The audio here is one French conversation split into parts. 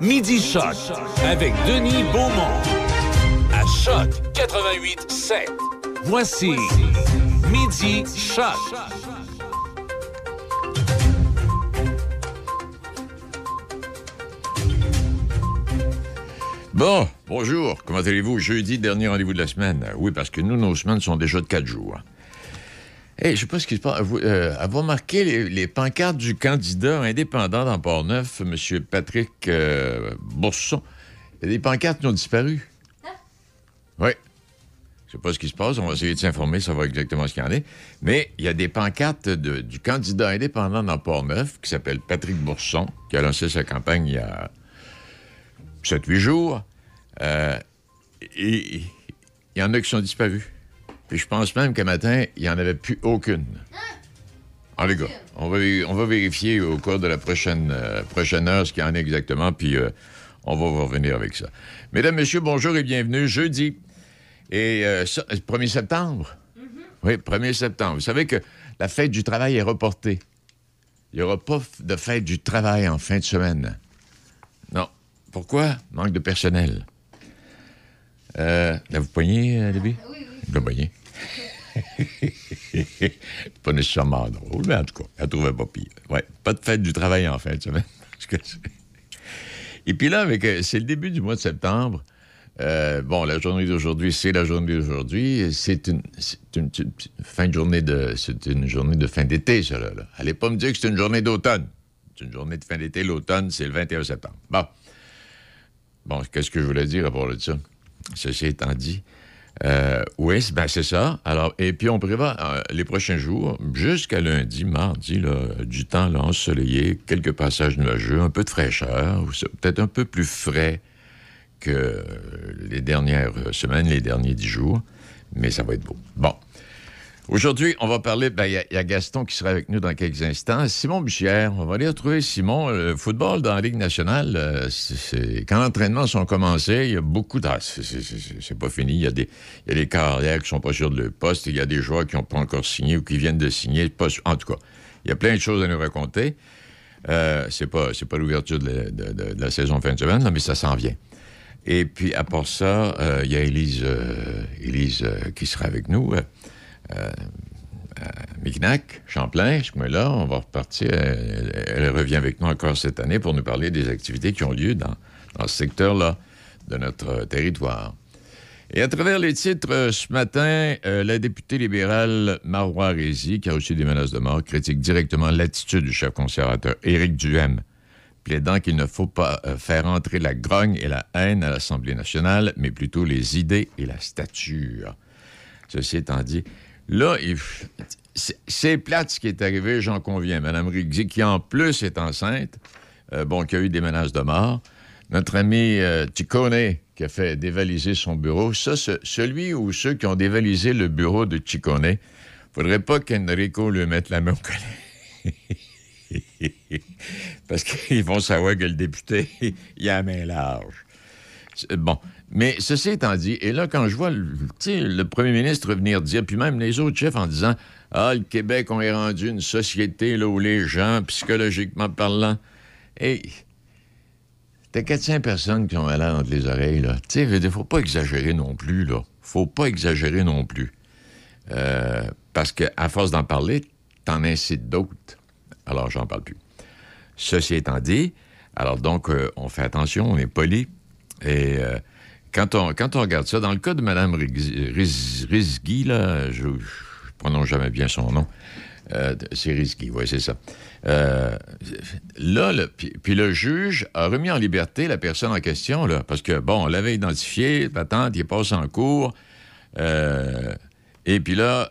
Midi Choc avec Denis Beaumont. À Choc 88 7. Voici Midi Choc. Bon, bonjour. Comment allez-vous? Jeudi, dernier rendez-vous de la semaine. Oui, parce que nous, nos semaines sont déjà de quatre jours. Hey, je sais pas ce qui se passe. Vous, euh, remarqué les, les pancartes du candidat indépendant dans Port-Neuf, M. Patrick euh, Bourson? Il y a des pancartes qui ont disparu. Oui. Je sais pas ce qui se passe. On va essayer de s'informer, savoir exactement ce qu'il y en est. Mais il y a des pancartes de- du candidat indépendant dans Port-Neuf qui s'appelle Patrick Bourson, qui a lancé sa campagne il y a 7-8 jours. Euh, et il y en a qui sont disparus. Puis je pense même qu'un matin, il n'y en avait plus aucune. En les gars, on va, on va vérifier au cours de la prochaine, euh, prochaine heure ce qu'il y en a exactement, puis euh, on va vous revenir avec ça. Mesdames, Messieurs, bonjour et bienvenue. Jeudi. Et euh, ça, 1er septembre. Oui, 1er septembre. Vous savez que la fête du travail est reportée. Il n'y aura pas de fête du travail en fin de semaine. Non. Pourquoi? Manque de personnel. Euh, L'avez-vous poigné, euh, Libby? Oui, oui. Vous. C'est pas nécessairement drôle, mais en tout cas, elle trouvait pas pire. Ouais, pas de fête du travail en fin de semaine. Et puis là, euh, c'est le début du mois de septembre. Euh, bon, la journée d'aujourd'hui, c'est la journée d'aujourd'hui. C'est une, fin de journée de, c'est une journée de fin d'été, ça là. Allez pas me dire que c'est une journée d'automne. C'est une journée de fin d'été. L'automne, c'est le 21 septembre. Bon. Bon, qu'est-ce que je voulais dire à propos de ça? Ceci étant dit, euh, oui, ben c'est ça. Alors, et puis on prévoit euh, les prochains jours, jusqu'à lundi, mardi, du temps là, ensoleillé, quelques passages nuageux, un peu de fraîcheur, peut-être un peu plus frais que les dernières semaines, les derniers dix jours, mais ça va être beau. Bon. Aujourd'hui, on va parler, ben, il y a- Gaston qui sera avec nous dans quelques instants. Simon Buchière, on va aller retrouver Simon. Le football dans la Ligue nationale, euh, c'est- quand l'entraînement sont commencés, il y a beaucoup de... ah, c'est- pas fini. Il y, a des, y a des carrières qui sont pas sûrs de leur poste. Il y a des joueurs qui n'ont pas encore signé ou qui viennent de signer. En tout cas, il y a plein de choses à nous raconter. Euh, c'est pas, pas l'ouverture de, la- saison fin de semaine, là, mais ça s'en vient. Et puis, à part ça, euh, il y a Élise, euh, Élise qui sera avec nous. Euh, euh, Mignac, Champlain, ce coin-là. On va repartir. Elle, elle revient avec nous encore cette année pour nous parler des activités qui ont lieu dans, ce secteur-là de notre euh, territoire. Et à travers les titres, euh, ce matin, euh, la députée libérale Marois Rézy, qui a reçu des menaces de mort, critique directement l'attitude du chef conservateur Éric Duhem, plaidant qu'il ne faut pas euh, faire entrer la grogne et la haine à l'Assemblée nationale, mais plutôt les idées et la stature. Ceci étant dit, là, c'est- plate ce qui est arrivé, j'en conviens. Mme Rigzi, qui en plus est enceinte, euh, bon, qui a eu des menaces de mort. Notre ami euh, Ciccone, qui a fait dévaliser son bureau. Ça, ce- celui ou ceux qui ont dévalisé le bureau de Ciccone, faudrait pas qu'Enrico lui mette la main au collet. Parce qu'ils vont savoir que le député, il a la main large. Bon. Mais ceci étant dit, et là, quand je vois le, premier ministre venir dire, puis même les autres chefs en disant Ah, le Québec, on est rendu une société là, où les gens, psychologiquement parlant, hey, t'as 400 personnes qui ont malade entre les oreilles, là. Tu sais, dire, faut pas exagérer non plus, là. Faut pas exagérer non plus. Euh, parce qu'à force d'en parler, t'en incites d'autres. Alors, j'en parle plus. Ceci étant dit, alors donc, euh, on fait attention, on est poli. Et euh, quand, on, quand on regarde ça, dans le cas de Mme Rizgi, Riz- Rizgi, là, je ne prononce jamais bien son nom, euh, c'est Rizgi, oui, c'est ça. Euh, là, puis, le juge a remis en liberté la personne en question, là, parce que, bon, on l'avait identifié, patente, il est passé en cours, euh, et puis là,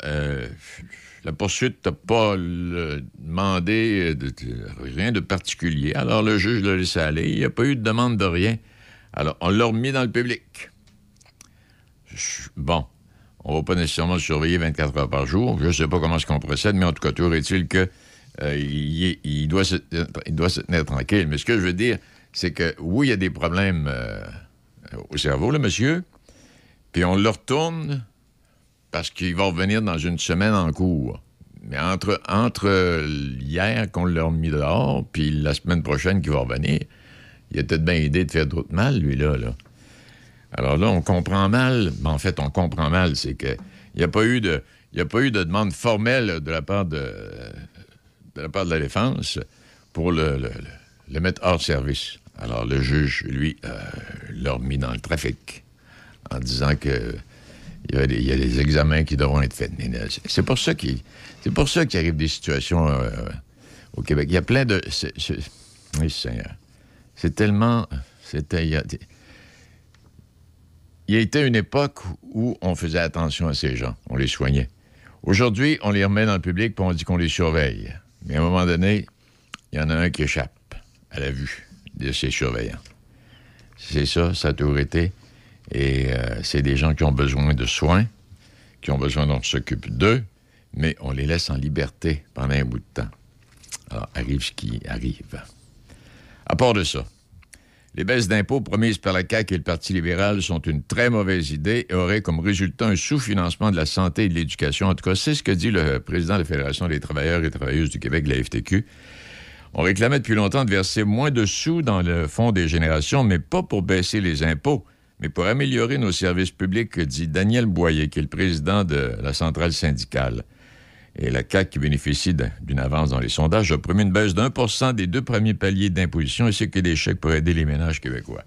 la poursuite n'a pas demandé de- de- rien de particulier. Alors le juge l'a laissé aller. Il n'y a pas eu de demande de rien. Alors, on l'a remis dans le public. Bon, on va pas nécessairement le surveiller 24 heures par jour. Je ne sais pas comment est-ce qu'on procède, mais en tout cas, toujours est-il que euh, il doit se, il doit se tenir tranquille. Mais ce que je veux dire, c'est que oui, il y a des problèmes euh, au cerveau, le monsieur, puis on le retourne parce qu'il va revenir dans une semaine en cours. Mais entre, entre hier qu'on l'a remis dehors, puis la semaine prochaine qu'il va revenir, il a peut-être bien idée de faire d'autres mal, lui-là. Là. Alors là, on comprend mal. Ben, en fait, on comprend mal. C'est qu'il n'y a pas eu de. Il n'y a pas eu de demande formelle de la part de, de la part de défense pour le, le, mettre hors service. Alors le juge, lui, euh, l'a remis dans le trafic en disant que il y, a des, examens qui devront être faits. C'est pour ça qu'il c'est pour ça qu'il arrive des situations euh, au Québec. Il y a plein de. Oui, Seigneur. C'est tellement. C'était. Il, y a été une époque où on faisait attention à ces gens, on les soignait. Aujourd'hui, on les remet dans le public et on dit qu'on les surveille. Mais à un moment donné, il y en a un qui échappe à la vue de ces surveillants. C'est ça, ça a toujours été. Et euh, c'est des gens qui ont besoin de soins, qui ont besoin qu'on s'occupe d'eux, mais on les laisse en liberté pendant un bout de temps. Alors, arrive ce qui arrive. À part de ça, les baisses d'impôts promises par la CAQ et le Parti libéral sont une très mauvaise idée et auraient comme résultat un sous-financement de la santé et de l'éducation. En tout cas, c'est ce que dit le président de la Fédération des travailleurs et travailleuses du Québec, la FTQ. On réclamait depuis longtemps de verser moins de sous dans le fonds des générations, mais pas pour baisser les impôts, mais pour améliorer nos services publics, dit Daniel Boyer, qui est le président de la centrale syndicale. Et la CAQ, qui bénéficie d'une avance dans les sondages, a promis une baisse d'un pour des deux premiers paliers d'imposition ainsi que des chèques pour aider les ménages québécois.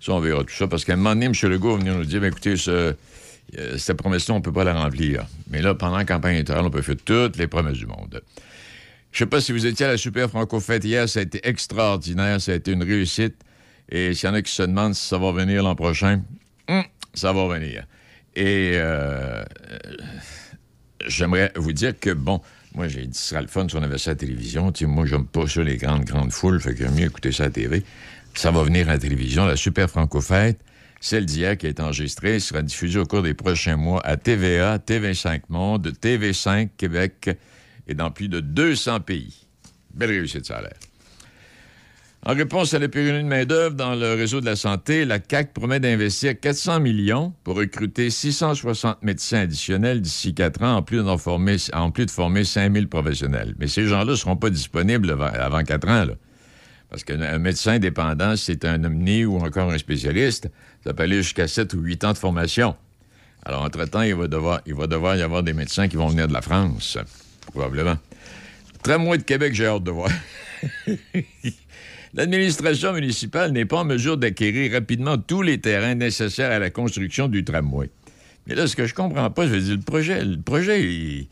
Ça, on verra tout ça, parce qu'à un moment donné, M. Legault va venir nous dire, ben, écoutez, euh, cette promesse-là, on ne peut pas la remplir. Mais là, pendant la campagne électorale, on peut faire toutes les promesses du monde. Je ne sais pas si vous étiez à la Super Franco-Fête hier, ça a été extraordinaire, ça a été une réussite. Et s'il y en a qui se demandent si ça va venir l'an prochain, hum, ça va venir. Et euh, j'aimerais vous dire que, bon, moi, j'ai dit, ce sera le fun si on avait ça à la télévision. sais, moi, j'aime pas ça, les grandes, grandes foules, fait que mieux écouter ça à la TV. Ça va venir à la télévision, la Super Franco-Fête. Celle d'hier qui est enregistrée sera diffusée au cours des prochains mois à TVA, TV5 Monde, TV5 Québec et dans plus de 200 pays. Belle réussite, ça. En réponse à la pénurie de main-d'œuvre dans le réseau de la santé, la CAC promet d'investir 400 millions pour recruter 660 médecins additionnels d'ici quatre ans, en plus, former, en plus de former 5000 professionnels. Mais ces gens-là ne seront pas disponibles avant quatre ans. Parce qu'un médecin dépendant, c'est un omni ou encore un spécialiste, ça peut aller jusqu'à 7 ou 8 ans de formation. Alors, entre-temps, il, va devoir, y avoir des médecins qui vont venir de la France, probablement. Tramway de Québec, j'ai hâte de voir. L'administration municipale n'est pas en mesure d'acquérir rapidement tous les terrains nécessaires à la construction du tramway. Mais là, ce que je comprends pas, je veux dire, le projet, le projet, il,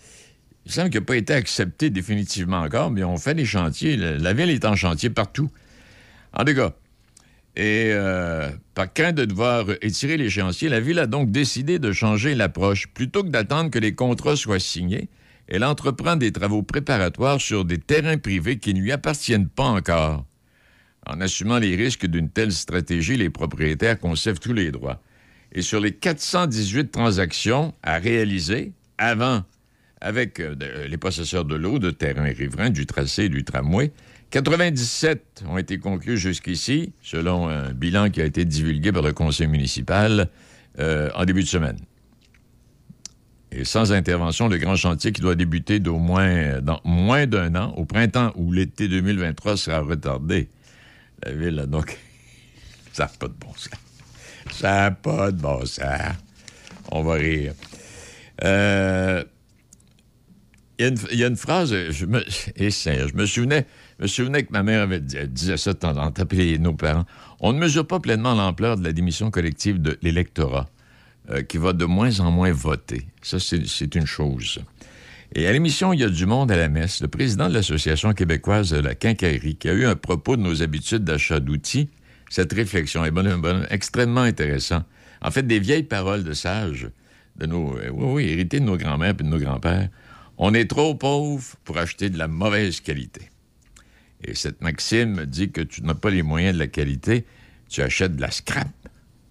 semble qu'il n'a pas été accepté définitivement encore, mais on fait des chantiers. La, ville est en chantier partout. En tout cas, et euh, par crainte de devoir étirer l'échéancier, la ville a donc décidé de changer l'approche. Plutôt que d'attendre que les contrats soient signés, elle entreprend des travaux préparatoires sur des terrains privés qui ne lui appartiennent pas encore. En assumant les risques d'une telle stratégie, les propriétaires conservent tous les droits. Et sur les 418 transactions à réaliser avant, avec euh, les possesseurs de l'eau, de terrains riverains, du tracé et du tramway, 97 ont été conclus jusqu'ici, selon un bilan qui a été divulgué par le conseil municipal euh, en début de semaine. Et sans intervention, le grand chantier qui doit débuter d'au moins dans moins d'un an, au printemps où l'été 2023 sera retardé la ville, donc, ça n'a pas de bon sens. Ça n'a pas de bon sens. On va rire. Euh, il y, a une phrase, je me, et je me souvenais, me souvenais que ma mère avait disait ça en temps, nos parents. On ne mesure pas pleinement l'ampleur de la démission collective de l'électorat, euh, qui va de moins en moins voter. Ça, c'est une chose. Et à l'émission Il y a du monde à la messe, le président de l'Association québécoise de la quincaillerie, qui a eu un propos de nos habitudes d'achat d'outils, cette réflexion est extrêmement intéressant. En fait, des vieilles paroles de sages, de nos, euh, oui, héritées de nos grands-mères et de nos grands-pères. On est trop pauvre pour acheter de la mauvaise qualité. Et cette maxime dit que tu n'as pas les moyens de la qualité, tu achètes de la scrap,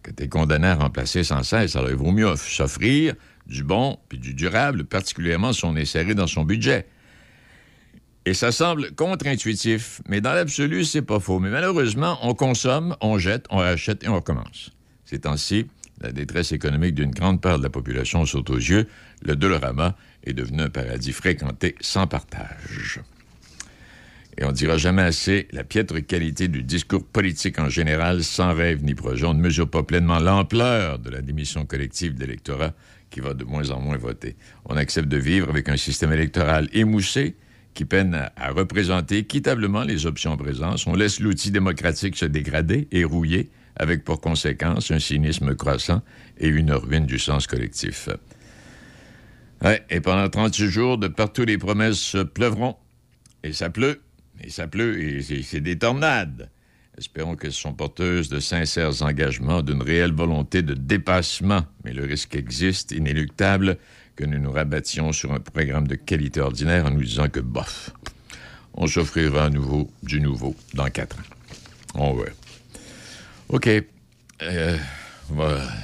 que tu es condamné à remplacer sans cesse. Alors, il vaut mieux s'offrir du bon puis du durable, particulièrement si on est dans son budget. Et ça semble contre-intuitif, mais dans l'absolu, c'est pas faux. Mais malheureusement, on consomme, on jette, on rachète et on recommence. Ces temps-ci, la détresse économique d'une grande part de la population saute aux yeux. Le Dolorama est devenu un paradis fréquenté sans partage. Et on dira jamais assez la piètre qualité du discours politique en général, sans rêve ni projet. On ne mesure pas pleinement l'ampleur de la démission collective de qui va de moins en moins voter. On accepte de vivre avec un système électoral émoussé qui peine à, représenter équitablement les options en présence. On laisse l'outil démocratique se dégrader et rouiller, avec pour conséquence un cynisme croissant et une ruine du sens collectif. Et pendant 36 jours, de partout les promesses pleuvront. Et ça pleut, et ça pleut, et c'est des tornades. Espérons qu'elles sont porteuses de sincères engagements, d'une réelle volonté de dépassement. Mais le risque existe, inéluctable, que nous nous rabattions sur un programme de qualité ordinaire en nous disant que, bof, on s'offrira à nouveau du nouveau dans quatre ans. On va. OK. Euh.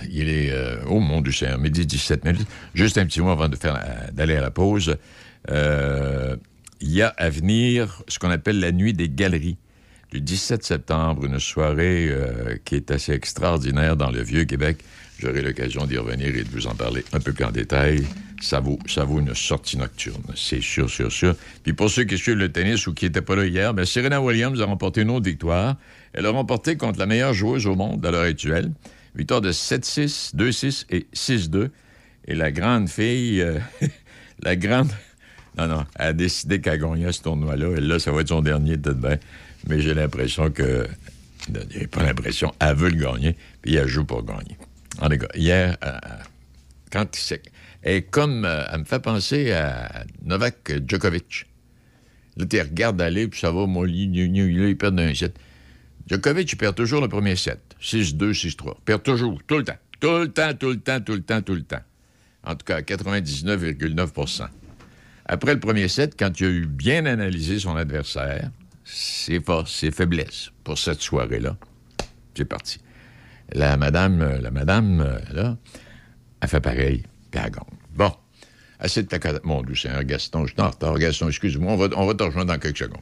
Il est, euh, oh mon Dieu, midi 17 minutes. Juste un petit mot avant euh, d'aller à la pause. Euh, il y a à venir ce qu'on appelle la nuit des galeries. Du 17 septembre, une soirée euh, qui est assez extraordinaire dans le Vieux-Québec. J'aurai l'occasion d'y revenir et de vous en parler un peu plus en détail. Ça vaut, vaut une sortie nocturne, c'est sûr, sûr, sûr. Puis pour ceux qui suivent le tennis ou qui n'étaient pas là hier, bien, Serena Williams a remporté une autre victoire. Elle a remporté contre la meilleure joueuse au monde à l'heure actuelle. Victoire de 7-6, 2-6 et 6-2. Et la grande fille, euh, la grande... Non, non, a décidé qu'elle gagnait ce tournoi-là. Et là, ça va être son dernier, peut-être. Mais j'ai l'impression que... J'ai pas l'impression. Elle veut le gagner, puis elle joue pour gagner. Hier, euh, quand c'est... Est comme... euh, elle me fait penser à Novak Djokovic. Là, tu regardes aller, puis ça va, moi, il, il, il perd d'un set. Djokovic, il perd toujours le premier set. 6-2, 6-3. Il perd toujours, tout le temps. Tout le temps, tout le temps, tout le temps, tout le temps. En tout cas, 99,9% Après le premier set, quand il a eu bien analysé son adversaire, ses forces, ses faiblesses pour cette soirée-là, c'est parti. La madame, euh, la madame, euh, là, elle fait pareil, puis. Bon, assez de ta... Mon Dieu, c'est Gaston, je suis en retard. Gaston, excuse-moi, on va, on va te rejoindre dans quelques secondes.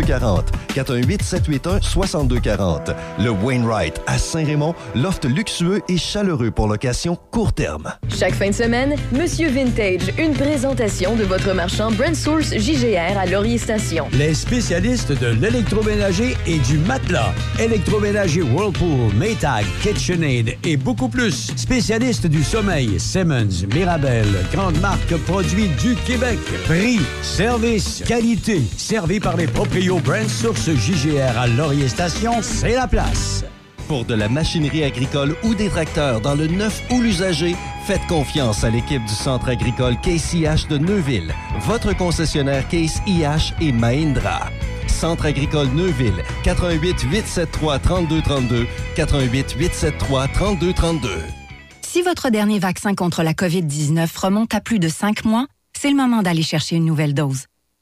40. 418 781 62 40. Le Wainwright à Saint-Raymond, loft luxueux et chaleureux pour location court terme. Chaque fin de semaine, Monsieur Vintage, une présentation de votre marchand Brand Source JGR à Laurier Station. Les spécialistes de l'électroménager et du matelas. Électroménager Whirlpool, Maytag, KitchenAid et beaucoup plus. Spécialistes du sommeil, Simmons, Mirabel, grande marque produits du Québec. Prix, service, qualité. Servi par les proprios Brand Source JGR à Laurier Station, c'est la place. Pour de la machinerie agricole ou des tracteurs dans le neuf ou l'usager, faites confiance à l'équipe du Centre agricole Case IH de Neuville, votre concessionnaire Case IH et Mahindra. Centre agricole Neuville, 88 873 3232, 88 873 3232. Si votre dernier vaccin contre la COVID-19 remonte à plus de cinq mois, c'est le moment d'aller chercher une nouvelle dose.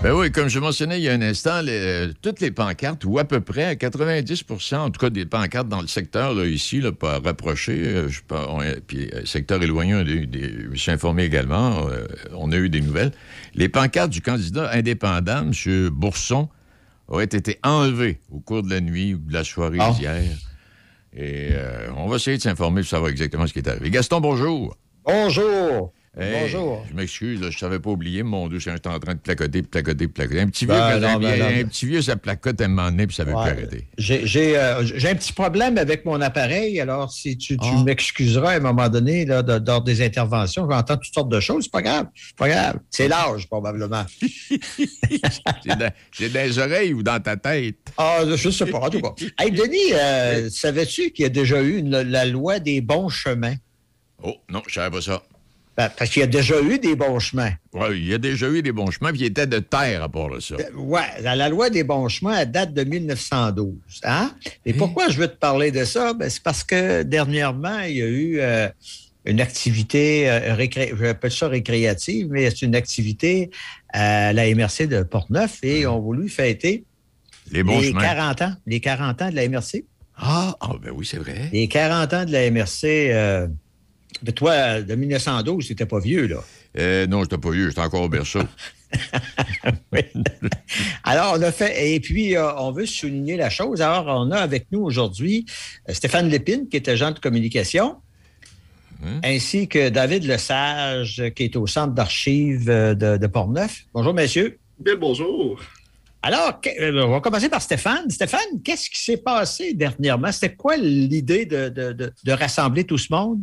Ben oui, comme je mentionnais il y a un instant, les- euh, toutes les pancartes, ou à peu près à 90% en tout cas des pancartes dans le secteur, là, ici, là, pas rapproché, euh, je sais pas, on- puis euh, secteur éloigné, on a eu des, je me suis informé également, on a eu des nouvelles. Les pancartes du candidat indépendant, M. Bourson, auraient été enlevées au cours de la nuit ou de la soirée Ah. d'hier. Et euh, on va essayer de s'informer pour savoir exactement ce qui est arrivé. Gaston, bonjour. Bonjour. Hey, Bonjour. Je m'excuse, je savais pas oublier, mon Dieu, j'étais en train de placoter, placoter, placoter. Un petit vieux, Ben, non, ben, non. un petit vieux, ça placote à un moment donné, puis ça veut Ouais. plus arrêter. J'ai j'ai, euh, j'ai un petit problème avec mon appareil, alors si tu, tu Ah. m'excuseras à un moment donné, là, de- lors des interventions, je vais entendre toutes sortes de choses, c'est pas grave. C'est pas grave. C'est l'âge, probablement. C'est dans, les oreilles ou dans ta tête? Ah, je sais pas, en tout cas. Hey, Denis, euh, savais-tu qu'il y a déjà eu une- la loi des bons chemins? Oh, non, je savais pas ça. Ben, parce qu'il y a déjà eu des bons chemins. Ouais, il y a déjà eu des bons chemins, puis il était de terre à part de ça. Euh, Ouais, la, la loi des bons chemins, elle date de 1912. Hein? Et pourquoi je veux te parler de ça? Ben, c'est parce que dernièrement, il y a eu euh, une activité, euh, récré... j'appelle ça récréative, mais c'est une activité à la MRC de Portneuf et ont voulu fêter Les bons les chemins. 40 ans, les 40 ans de la MRC. Ah, ah, ben oui, c'est vrai. Les 40 ans de la MRC, euh, de toi, de 1912, c'était pas vieux, là. Euh, non, j'étais pas vieux, j'étais encore au berceau. Alors, on a fait, et puis, euh, on veut souligner la chose. Alors, on a avec nous aujourd'hui euh, Stéphane Lépine, qui est agent de communication, Hein? ainsi que David Lesage, qui est au centre d'archives de, de Portneuf. Bonjour, messieurs. Bien bonjour. Alors, on va commencer par Stéphane. Stéphane, qu'est-ce qui s'est passé dernièrement? C'était quoi l'idée de, de- de- de rassembler tout ce monde?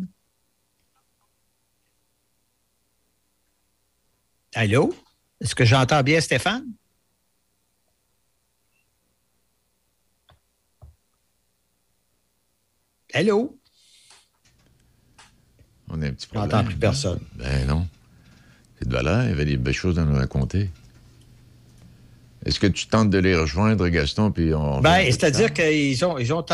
Allô? Est-ce que j'entends bien Stéphane? Allô? On a un petit Je problème. n'entends plus personne. Ben non. C'est de valeur, il y avait des belles choses à nous raconter. Est-ce que tu tentes de les rejoindre, Gaston, puis on... Ben, c'est-à-dire qu'ils ont. Ils ont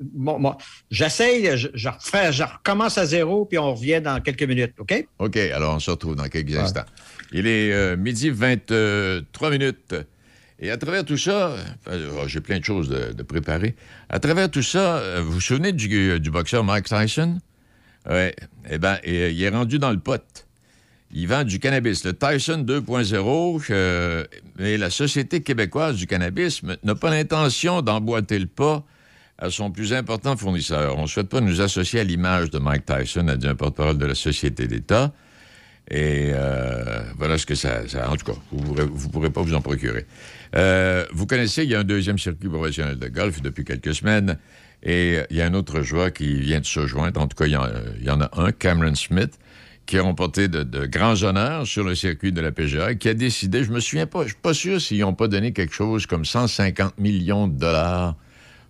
bon, bon, J'essaye, je, je, refais- je recommence à zéro, puis on revient dans quelques minutes, OK? OK, alors on se retrouve dans quelques instants. Il est euh, midi 23 minutes. Et à travers tout ça, euh, oh, j'ai plein de choses de, préparer. À travers tout ça, euh, vous vous souvenez du, boxeur Mike Tyson? Oui. Eh bien, il est rendu dans le pot. Il vend du cannabis. Le Tyson 2.0, euh, mais la Société québécoise du cannabis n'a pas l'intention d'emboîter le pas à son plus important fournisseur. On ne souhaite pas nous associer à l'image de Mike Tyson, a dit un porte-parole de la Société d'État. Et euh, voilà ce que ça, En tout cas, vous ne pourrez pas vous en procurer. Euh, vous connaissez, il y a un deuxième circuit professionnel de golf depuis quelques semaines. Et il y a un autre joueur qui vient de se joindre. En tout cas, il y en, a un, Cameron Smith, qui a remporté de, grands honneurs sur le circuit de la PGA, et qui a décidé, je me souviens pas, je suis pas sûr s'ils n'ont pas donné quelque chose comme 150 millions de dollars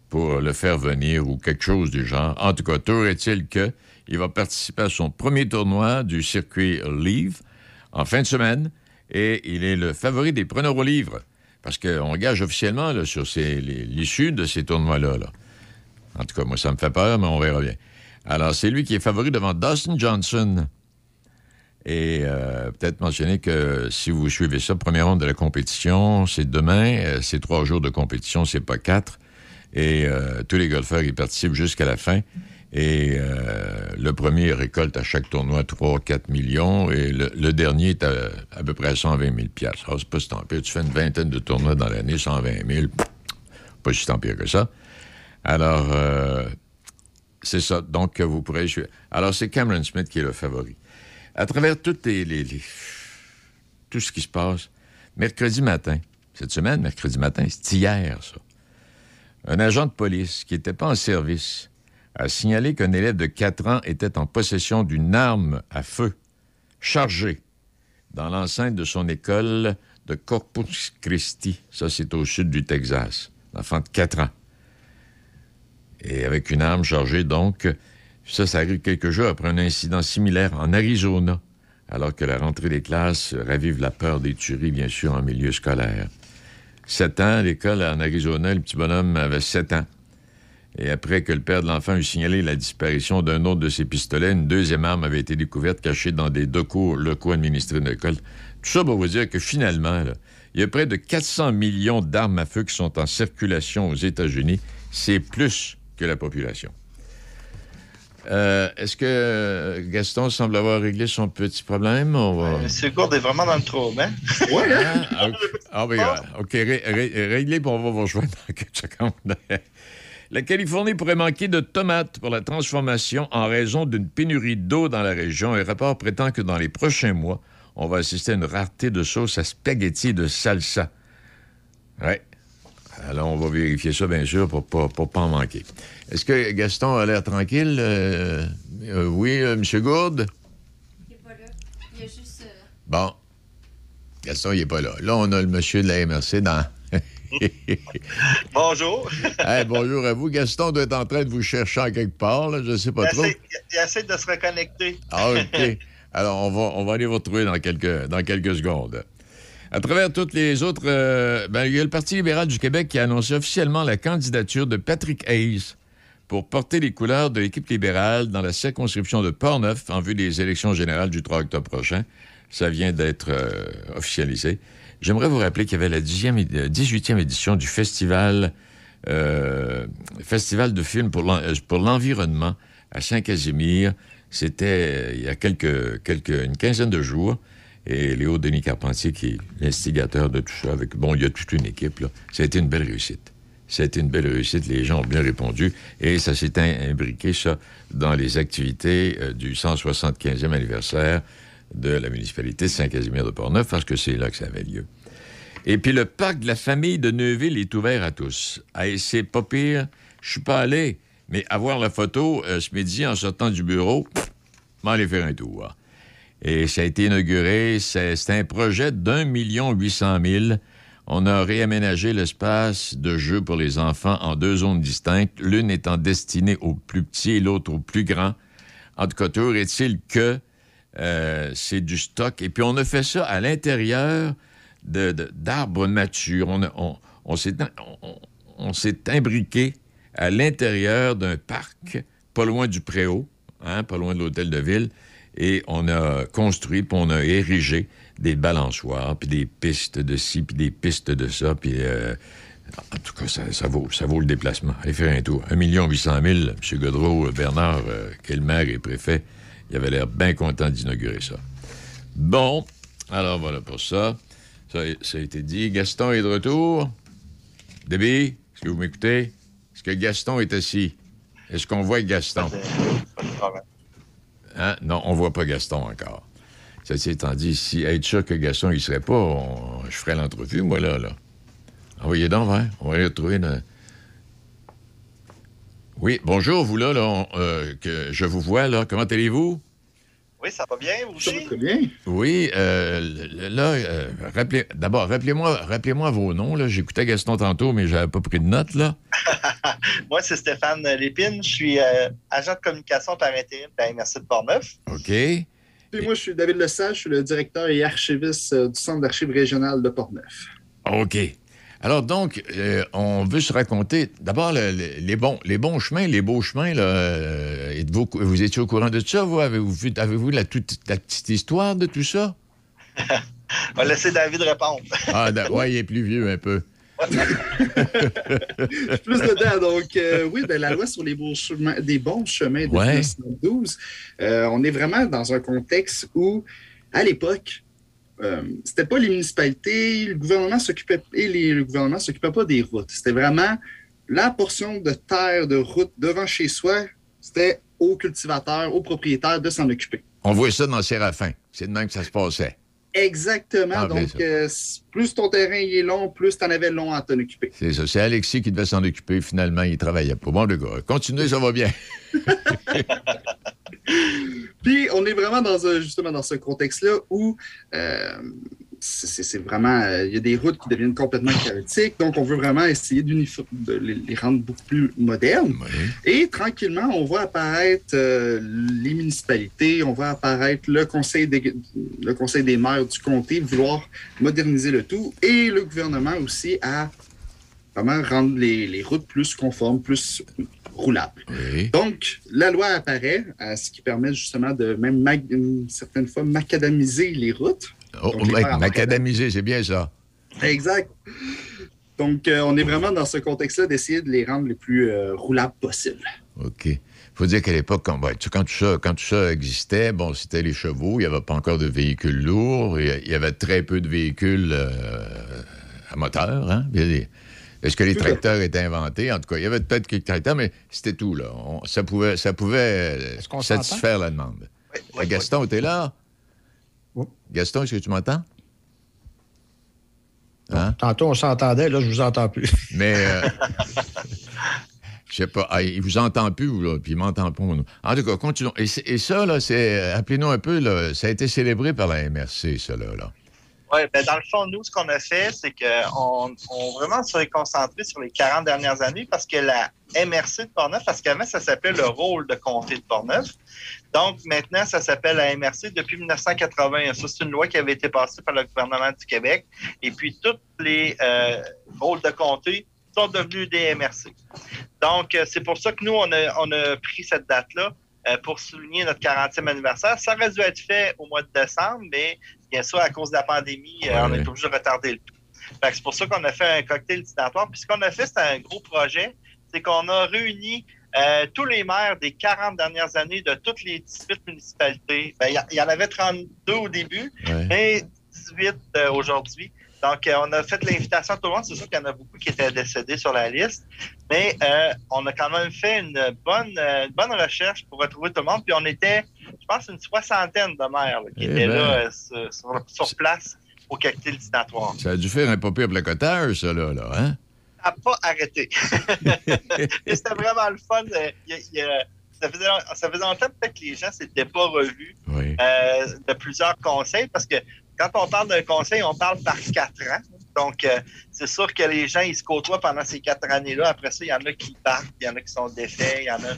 pour le faire venir ou quelque chose du genre. En tout cas, toujours est-il que il va participer à son premier tournoi du circuit Leave en fin de semaine et il est le favori des preneurs au livre parce qu'on gage officiellement là, sur l'issue de ces tournois-là. là. En tout cas, moi, ça me fait peur, mais on verra bien. Alors, c'est lui qui est favori devant Dustin Johnson. Et euh, peut-être mentionner que si vous suivez ça, première ronde de la compétition, c'est demain. Euh, c'est trois jours de compétition, c'est pas quatre. Et euh, tous les golfeurs y participent jusqu'à la fin. Et euh, le premier récolte à chaque tournoi 3-4 millions et le, dernier est à, à peu près à 120 000 piastres. Alors, c'est pas si tant pire. Tu fais une vingtaine de tournois dans l'année, 120 000, pff, pas si tant pire que ça. Alors, euh, c'est ça. Donc, vous pourrez... Alors, c'est Cameron Smith qui est le favori. À travers toutes les- les- tout ce qui se passe, mercredi matin, cette semaine, mercredi matin, c'est hier, ça. Un agent de police qui n'était pas en service a signalé qu'un élève de 4 ans était en possession d'une arme à feu chargée dans l'enceinte de son école de Corpus Christi. Ça, c'est au sud du Texas. Un enfant de 4 ans. Et avec une arme chargée, donc, ça, ça arrive quelques jours après un incident similaire en Arizona, alors que la rentrée des classes ravive la peur des tueries, bien sûr, en milieu scolaire. 7 ans, l'école en Arizona, le petit bonhomme avait 7 ans. Et après que le père de l'enfant eut signalé la disparition d'un autre de ses pistolets, une deuxième arme avait été découverte cachée dans des locaux, locaux administrés de l'école. Tout ça pour vous dire que finalement, là, il y a près de 400 millions d'armes à feu qui sont en circulation aux États-Unis. C'est plus que la population. Euh, Est-ce que euh, Gaston semble avoir réglé son petit problème? On va... Monsieur Gourde est vraiment dans le trouble, hein? Ouais, hein? Ah, ok. Ah, ben, OK, ré- ré- réglez, puis on va vous rejoindre dans quelques secondes. La Californie pourrait manquer de tomates pour la transformation en raison d'une pénurie d'eau dans la région. Un rapport prétend que dans les prochains mois, on va assister à une rareté de sauce à spaghetti et de salsa. Oui. Alors, on va vérifier ça, bien sûr, pour pas, pour pas en manquer. Est-ce que Gaston a l'air tranquille? Euh, euh, oui, euh, M. Gourde? Il n'est pas là. Il y a juste. Bon. Gaston, il n'est pas là. Là, on a le monsieur de la MRC dans... Bonjour. Hey, bonjour à vous. Gaston doit être en train de vous chercher en quelque part, là, je ne sais pas Il trop. essaie, il essaie de se reconnecter. Ah, OK. Alors, on va, on va aller vous retrouver dans quelques, dans quelques secondes. À travers toutes les autres, euh, ben, il y a le Parti libéral du Québec qui a annoncé officiellement la candidature de Patrick Hayes pour porter les couleurs de l'équipe libérale dans la circonscription de Portneuf en vue des élections générales du 3 octobre prochain. Ça vient d'être euh, officialisé. J'aimerais vous rappeler qu'il y avait la 10e, é- euh, 18e édition du festival, euh, festival de films euh, pour l'environnement à Saint-Casimir. C'était il y a quelques, quelques, une quinzaine de jours. Et Léo Denis Carpentier, qui est l'instigateur de tout ça, avec, bon, il y a toute une équipe, là. Ça a été une belle réussite. Ça a été une belle réussite. Les gens ont bien répondu. Et ça s'est im- imbriqué, ça, dans les activités du 175e anniversaire de la municipalité de Saint-Casimir de Portneuf, parce que c'est là que ça avait lieu. Et puis le parc de la famille de Neuville est ouvert à tous. C'est pas pire. Je suis pas allé, mais avoir la photo euh, ce midi en sortant du bureau, m'en aller faire un tour. Et ça a été inauguré. C'est c'est un projet d'un million huit cent mille. On a réaménagé l'espace de jeu pour les enfants en deux zones distinctes, l'une étant destinée aux plus petits et l'autre aux plus grands. En tout cas, toujours est-il que euh, c'est du stock. Et puis, on a fait ça à l'intérieur de- de- d'arbres matures. On, s'est on- imbriqué à l'intérieur d'un parc, pas loin du Préau, hein, pas loin de l'hôtel de ville, et on a construit, puis on a érigé des balançoires, puis des pistes de ci, puis des pistes de ça, puis... euh, en tout cas, ça, ça vaut, ça vaut le déplacement. Allez faire un tour. 1 800 000, M. Godreau, Bernard, euh, maire et préfet, il avait l'air bien content d'inaugurer ça. Bon, alors voilà pour ça. Ça, a été dit. Gaston est de retour. Debbie, est-ce que vous m'écoutez? Est-ce que Gaston est assis? Est-ce qu'on voit Gaston? Hein? Non, on voit pas Gaston encore. Ceci étant dit, si être sûr que Gaston il serait pas, je ferais l'entrevue, moi, là. là. Envoyez donc, hein? On va aller retrouver... le- Oui, bonjour, vous là, là on- euh, que je vous vois, là. Comment allez-vous? Oui, ça va bien, vous aussi? Très bien. Oui, euh, là, euh, rappelez, d'abord, rappelez-moi, rappelez-moi vos noms, là. J'écoutais Gaston tantôt, mais j'avais pas pris de notes, là. Moi, c'est Stéphane Lépine. Je suis euh, agent de communication par intérim de la MRC de Portneuf. OK. Puis moi, je suis David Lesage, je suis le directeur et archiviste du Centre d'archives régional de Portneuf. OK. Alors donc, euh, on veut se raconter d'abord le- le- les, bons, les bons chemins, les beaux chemins. Là, euh, vous étiez au courant de ça, vous? Avez-vous vu la, toute, la petite histoire de tout ça? On va laisser David répondre. Ah, ouais, il est plus vieux un peu. Je suis plus dedans. Donc, euh, oui, ben, la loi sur les beaux chemins, des bons chemins de Ouais. 1912, euh, on est vraiment dans un contexte où, à l'époque, euh, c'était pas les municipalités, le gouvernement s'occupait et les, le gouvernement s'occupait pas des routes. C'était vraiment la portion de terre, de route devant chez soi, c'était aux cultivateurs, aux propriétaires de s'en occuper. On voit ça dans Séraphin. C'est de même que ça se passait. Exactement. Ah, Donc, euh, plus ton terrain il est long, plus tu en avais long à t'en occuper. C'est ça. C'est Alexis qui devait s'en occuper. Finalement, il travaillait pas. Bon, le gars, continuez, ça va bien. Puis, on est vraiment dans un- justement dans ce contexte-là où euh, c'est vraiment. euh, Il y a des routes qui deviennent complètement chaotiques. Donc, on veut vraiment essayer de les, les rendre beaucoup plus modernes. Et tranquillement, on voit apparaître euh, les municipalités, on voit apparaître le conseil, des, le conseil des maires du comté vouloir moderniser le tout et le gouvernement aussi à rendre les, les routes plus conformes, plus roulables. Donc, la loi apparaît, à ce qui permet justement de même ma- une certaine fois macadamiser les routes. Oh, Donc, ouais, macadamiser, c'est bien ça. Exact. Donc, euh, on est vraiment dans ce contexte-là d'essayer de les rendre les plus euh, roulables possibles. OK. faut dire qu'à l'époque, quand, ben, quand, tout ça, quand tout ça existait, bon, c'était les chevaux, il n'y avait pas encore de véhicules lourds, il y- il y avait très peu de véhicules euh, à moteur. Hein? Est-ce que les tracteurs étaient inventés? En tout cas, il y avait peut-être quelques tracteurs, mais c'était tout, là. On- ça pouvait, ça pouvait satisfaire la demande. Oui, Euh, oui, Gaston, t'es là? Oui. Gaston, est-ce que tu m'entends? Hein? Tantôt, on s'entendait, là, je vous entends plus. Mais, euh, je sais pas, ah, il vous entend plus, là, puis il m'entend pas. En tout cas, continuons. Et, ça, là, c'est, euh, appelez-nous un peu, là, ça a été célébré par la MRC, ça, là. là. Oui, ben dans le fond, nous, ce qu'on a fait, c'est qu'on on vraiment s'est concentré sur les 40 dernières années parce que la MRC de Portneuf, parce qu'avant, ça s'appelait le rôle de comté de Portneuf. Donc, maintenant, ça s'appelle la MRC depuis 1980. Ça, c'est une loi qui avait été passée par le gouvernement du Québec. Et puis, tous les euh, rôles de comté sont devenus des MRC. Donc, euh, c'est pour ça que nous, on a, on a pris cette date-là euh, pour souligner notre 40e anniversaire. Ça aurait dû être fait au mois de décembre, mais bien sûr, à cause de la pandémie, euh, on est obligé de retarder le tout. C'est pour ça qu'on a fait un cocktail dînatoire. Puis ce qu'on a fait, c'est un gros projet. C'est qu'on a réuni euh, tous les maires des 40 dernières années de toutes les 18 municipalités. Ben, Il y, en avait 32 au début, Ouais. mais 18 euh, aujourd'hui. Donc, euh, on a fait l'invitation à tout le monde. C'est sûr qu'il y en a beaucoup qui étaient décédés sur la liste, mais on a quand même fait une bonne, une bonne recherche pour retrouver tout le monde. Puis on était, je pense, une soixantaine de maires là, qui Eh étaient ben. là euh, sur, place au cocktail dînatoire. Ça a dû faire un pas pire placotage, ça, là, là, hein? Ça n'a pas arrêté. C'était vraiment le fun. Euh, il il ça, faisait, ça faisait longtemps peut-être que les gens ne s'étaient pas revus Oui. euh, de plusieurs conseils parce que quand on parle d'un conseil, on parle par quatre ans. Donc, euh, c'est sûr que les gens, ils se côtoient pendant ces quatre années-là. Après ça, il y en a qui partent, il y en a qui sont défaits, il y en a.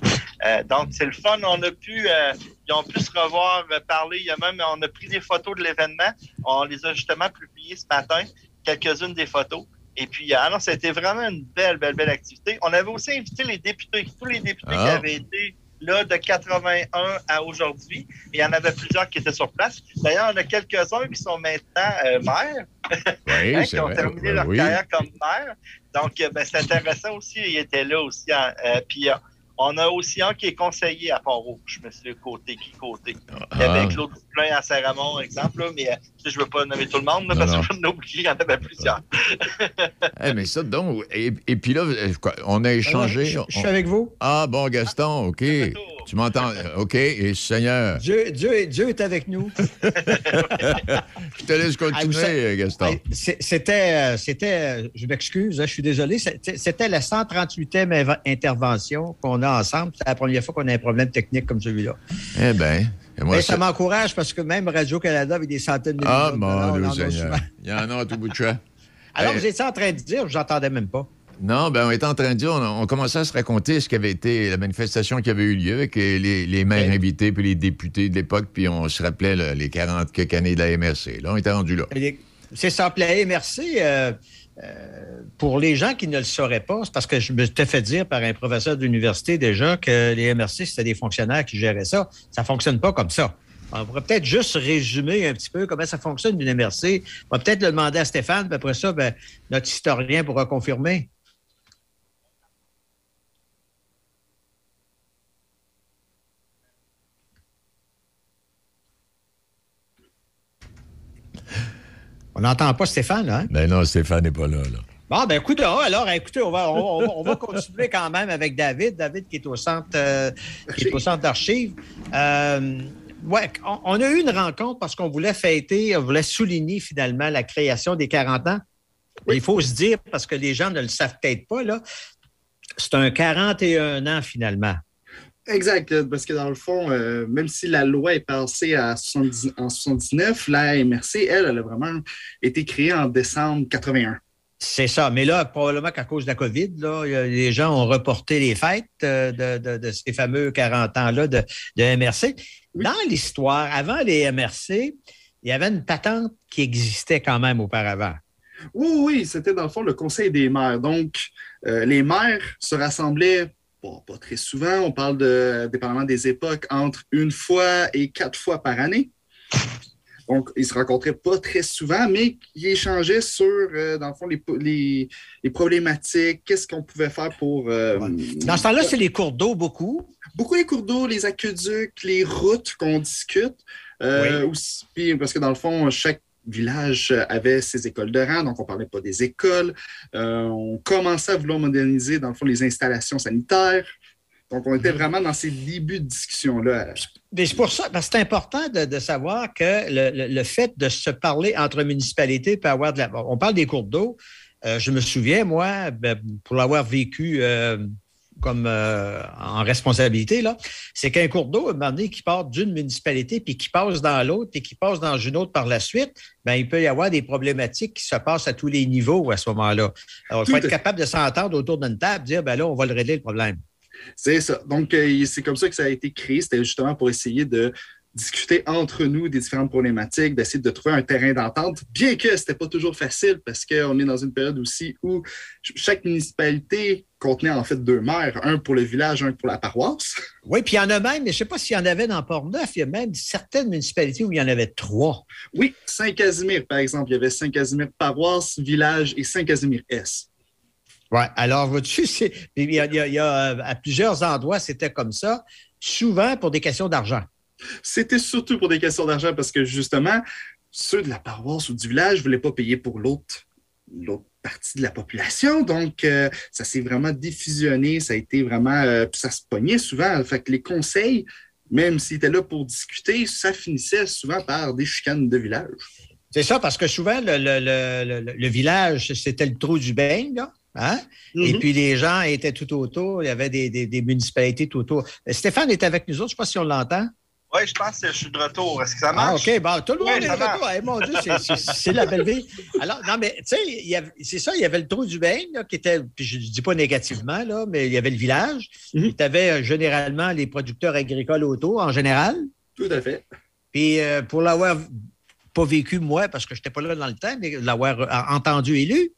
euh, donc, c'est le fun. On a pu, euh, ils ont pu se revoir, parler. Il y a même, on a pris des photos de l'événement. On les a justement publiées ce matin, quelques-unes des photos. Et puis, ah non, c'était vraiment une belle, belle, belle activité. On avait aussi invité les députés, tous les députés Ah. qui avaient été là de 81 à aujourd'hui. Il y en avait plusieurs qui étaient sur place. D'ailleurs, il y en a quelques-uns qui sont maintenant euh, maires, Oui, hein, qui ont vrai. terminé leur oui. carrière comme maire. Donc, euh, ben, c'est intéressant aussi, ils étaient là aussi. hein. Euh, puis, euh, on a aussi un qui est conseiller à Port-Rouge, monsieur Côté, qui Côté. Il y Ah. avait Claude Poulain à Saint-Ramon, exemple, là, mais euh, je ne veux pas nommer tout le monde, là, Non, parce non. que je vais en oublier, il y en avait plusieurs. Eh, mais ça, donc, et, et puis là, euh, quoi, on a échangé. Je, on- suis avec vous. Ah, bon, Gaston, OK. retour. Tu m'entends? OK, et Seigneur, Dieu, Dieu, est- Dieu est avec nous. je te laisse Ah, vous continuer, Gaston. C'était, euh, c'était, euh, je m'excuse, hein, je suis désolé, c'était la 138e inv- intervention qu'on a ensemble. C'est la première fois qu'on a un problème technique comme celui-là. Eh bien, moi, Mais ça- m'encourage parce que même Radio-Canada, avec des centaines de Ah, millions de mon dollars, on Dieu en a Seigneur. souvent. Il y en a à tout bout de champ. Alors, Eh, vous étiez en train de dire, je n'entendais même pas. Non, ben on était en train de dire, on, on commençait à se raconter ce qu'avait été la manifestation qui avait eu lieu avec les, les maires Oui. invités puis les députés de l'époque, puis on se rappelait là, les 40 quelques années de la MRC. Là, on était rendu là. C'est ça, puis la MRC, euh, euh, pour les gens qui ne le sauraient pas, c'est parce que je me t'ai fait dire par un professeur d'université déjà que les MRC, c'était des fonctionnaires qui géraient ça. Ça ne fonctionne pas comme ça. On pourrait peut-être juste résumer un petit peu comment ça fonctionne une MRC. On va peut-être le demander à Stéphane, puis après ça, ben, notre historien pourra confirmer. On n'entend pas Stéphane, hein? Ben non, Stéphane n'est pas là. là. Bon, ben écoute, alors, écoutez, on va, on, on- on va continuer quand même avec David. David qui est au centre, euh, qui est au centre d'archives. Euh, ouais, on, on a eu une rencontre parce qu'on voulait fêter, on voulait souligner finalement la création des 40 ans. Et Il faut se dire, parce que les gens ne le savent peut-être pas, là, c'est un 41 ans finalement. Exact, euh, parce que dans le fond, euh, même si la loi est passée à 70 en 79, la MRC, elle, elle a vraiment été créée en décembre 81. C'est ça. Mais là, probablement qu'à cause de la COVID, là, les gens ont reporté les fêtes euh, de, de- de ces fameux 40 ans-là de, de MRC. Dans l'histoire, avant les MRC, il y avait une patente qui existait quand même auparavant. Oui, oui, c'était dans le fond le Conseil des maires. Donc, euh, les maires se rassemblaient pas très souvent. On parle de, dépendamment des époques, entre une fois et quatre fois par année. Donc, ils se rencontraient pas très souvent, mais ils échangeaient sur, euh, dans le fond, les, les, les problématiques, qu'est-ce qu'on pouvait faire pour... euh, Dans ce temps-là, c'est les cours d'eau beaucoup? beaucoup les cours d'eau, les aqueducs, les routes qu'on discute. Euh, aussi- puis parce que dans le fond, chaque village avait ses écoles de rang, donc on ne parlait pas des écoles. Euh, on commençait à vouloir moderniser, dans le fond, les installations sanitaires. Donc, on était vraiment dans ces débuts de discussion-là. Mais c'est pour ça, parce que c'est important de, de savoir que le, le- le fait de se parler entre municipalités peut avoir de la. On parle des cours d'eau. Euh, je me souviens, moi, ben, pour l'avoir vécu euh, comme euh, en responsabilité, là, c'est qu'un cours d'eau, à un moment donné, qui part d'une municipalité, puis qui passe dans l'autre, puis qui passe dans une autre par la suite, ben, il peut y avoir des problématiques qui se passent à tous les niveaux à ce moment-là. Alors, il faut être capable de s'entendre autour d'une table, dire, ben là, on va le régler le problème. C'est ça. Donc, euh, c'est comme ça que ça a été créé. C'était justement pour essayer de discuter entre nous des différentes problématiques, d'essayer de trouver un terrain d'entente, bien que c'était pas toujours facile parce qu'on est dans une période aussi où ch- chaque municipalité contenait en fait deux maires, un pour le village, un pour la paroisse. Oui, puis il y en a même, mais je ne sais pas s'il y en avait dans Port-Neuf, il y a même certaines municipalités où il y en avait trois. Oui, Saint-Casimir, par exemple. Il y avait Saint-Casimir paroisse, village et Saint-Casimir-S. Oui, alors, vois-tu, c'est- il y a, il y a- il y a, euh, à plusieurs endroits, c'était comme ça, souvent pour des questions d'argent. C'était surtout pour des questions d'argent parce que justement, ceux de la paroisse ou du village ne voulaient pas payer pour l'autre partie de la population. Donc, euh, ça s'est vraiment diffusionné, ça a été vraiment, euh, ça se pognait souvent. Fait que les conseils, même s'ils étaient là pour discuter, ça finissait souvent par des chicanes de village. C'est ça, parce que souvent, le, le- le- le- village, c'était le trou du beigne, là. Hein? Et Mhm. puis les gens étaient tout autour, il y avait des, des- des municipalités tout autour. Euh, Stéphane est avec nous autres, je ne sais pas si on l'entend. Oui, je pense que je suis de retour. Est-ce que ça Ah, marche? OK, bon, tout le monde Oui, est de retour. Eh, mon Dieu, c'est- la belle vie. Alors, non, mais tu sais, c'est ça, il y avait le trou du là, qui était, puis je ne dis pas négativement, là, mais il y avait le village. Mhm. Tu avais généralement les producteurs agricoles autour, en général. Tout à fait. Puis euh, pour l'avoir pas vécu, moi, parce que je n'étais pas là dans le temps, mais l'avoir euh, entendu et lu,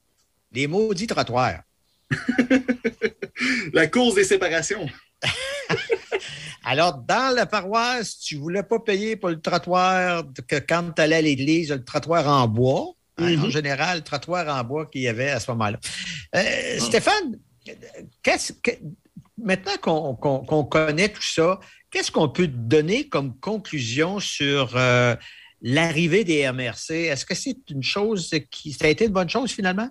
les maudits trottoirs. La cause des séparations. Alors, dans la paroisse, tu ne voulais pas payer pour le trottoir que quand tu allais à l'église, le trottoir en bois. hein, Mhm. En général, le trottoir en bois qu'il y avait à ce moment-là. Euh, Stéphane, qu'est-ce que, maintenant qu'on connaît tout ça, qu'est-ce qu'on peut donner comme conclusion sur euh, l'arrivée des MRC? Est-ce que c'est une chose qui. Ça a été une bonne chose finalement?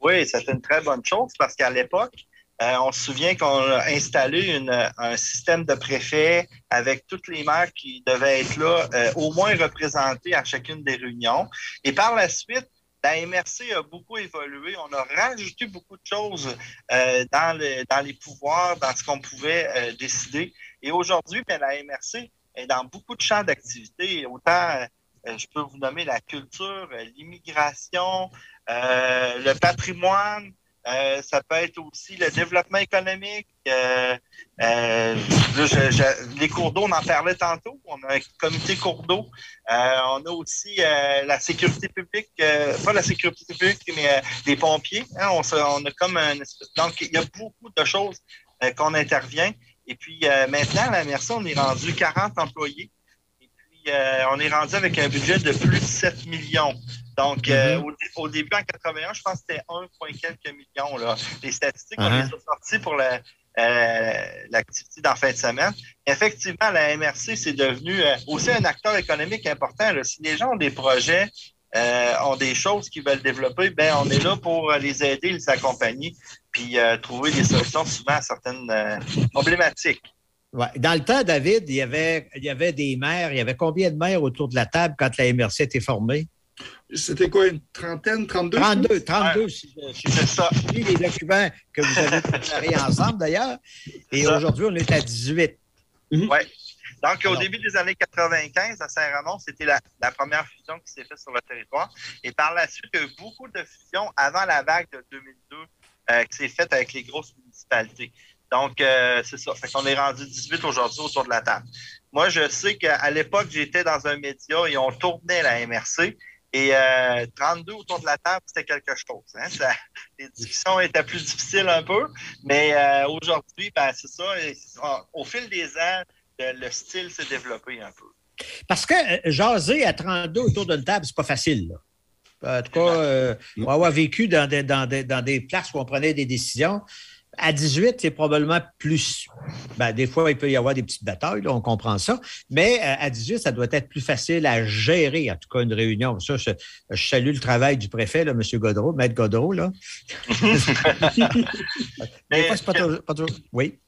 Oui, c'était une très bonne chose parce qu'à l'époque, euh, on se souvient qu'on a installé un système de préfets avec toutes les maires qui devaient être là, euh, au moins représentés à chacune des réunions. Et par la suite, la MRC a beaucoup évolué. On a rajouté beaucoup de choses euh, dans, dans les pouvoirs, dans ce qu'on pouvait décider. Et aujourd'hui, ben, la MRC est dans beaucoup de champs d'activité. Autant, je peux vous nommer la culture, l'immigration, le patrimoine, euh, ça peut être aussi le développement économique. euh, euh, les cours d'eau, on en parlait tantôt. On a un comité cours d'eau. On a aussi la sécurité publique, pas la sécurité publique, mais les pompiers. hein. on, a comme un Donc, il y a beaucoup de choses qu'on intervient. Et puis maintenant, à la merci, on est rendu 40 employés. Euh, on est rendu avec un budget de plus de 7 millions. Donc, euh, au, dé- au début, en 81, je pense que c'était 1, point quelques millions. Là. Les statistiques, on Uh-huh. les a sorties pour la- euh, l'activité la fin de semaine. Effectivement, la MRC, c'est devenu euh, aussi un acteur économique important. là. Si les gens ont des projets, euh, ont des choses qu'ils veulent développer, ben on est là pour les aider, les accompagner, puis trouver des solutions souvent à certaines problématiques. Ouais. Dans le temps, David, il y, avait, il y avait des maires. Il y avait combien de maires autour de la table quand la MRC était formée? C'était quoi, une trentaine, 32? 32, 32, si je, si je C'est ça. lis les documents que vous avez préparés ensemble d'ailleurs. Et aujourd'hui, on est à 18. Oui. Donc, au Alors. début des années 95, à Saint-Ramon, c'était la, la première fusion qui s'est faite sur le territoire. Et par la suite, il y a eu beaucoup de fusions avant la vague de 2002 euh, qui s'est faite avec les grosses municipalités. Donc, euh, c'est ça. Fait qu'on est rendu 18 aujourd'hui autour de la table. Moi, je sais qu'à l'époque, j'étais dans un média et on tournait la MRC. Et euh, 32 autour de la table, c'était quelque chose. hein. Ça- les discussions étaient plus difficiles un peu, mais euh, aujourd'hui, ben, c'est ça. On- au fil des ans, le, le style s'est développé un peu. Parce que euh, jaser à 32 autour d'une table, c'est pas facile. là. En tout cas, euh, pour avoir vécu dans des, dans, des, dans des places où on prenait des décisions, À 18, c'est probablement plus. Ben, des fois, il peut y avoir des petites batailles, là, on comprend ça. Mais euh, à 18, ça doit être plus facile à gérer, en tout cas, une réunion. Ça, je, je salue le travail du préfet, là, M. Godreau, Maître Godreau, là. Mais- Des fois, pas pas Oui.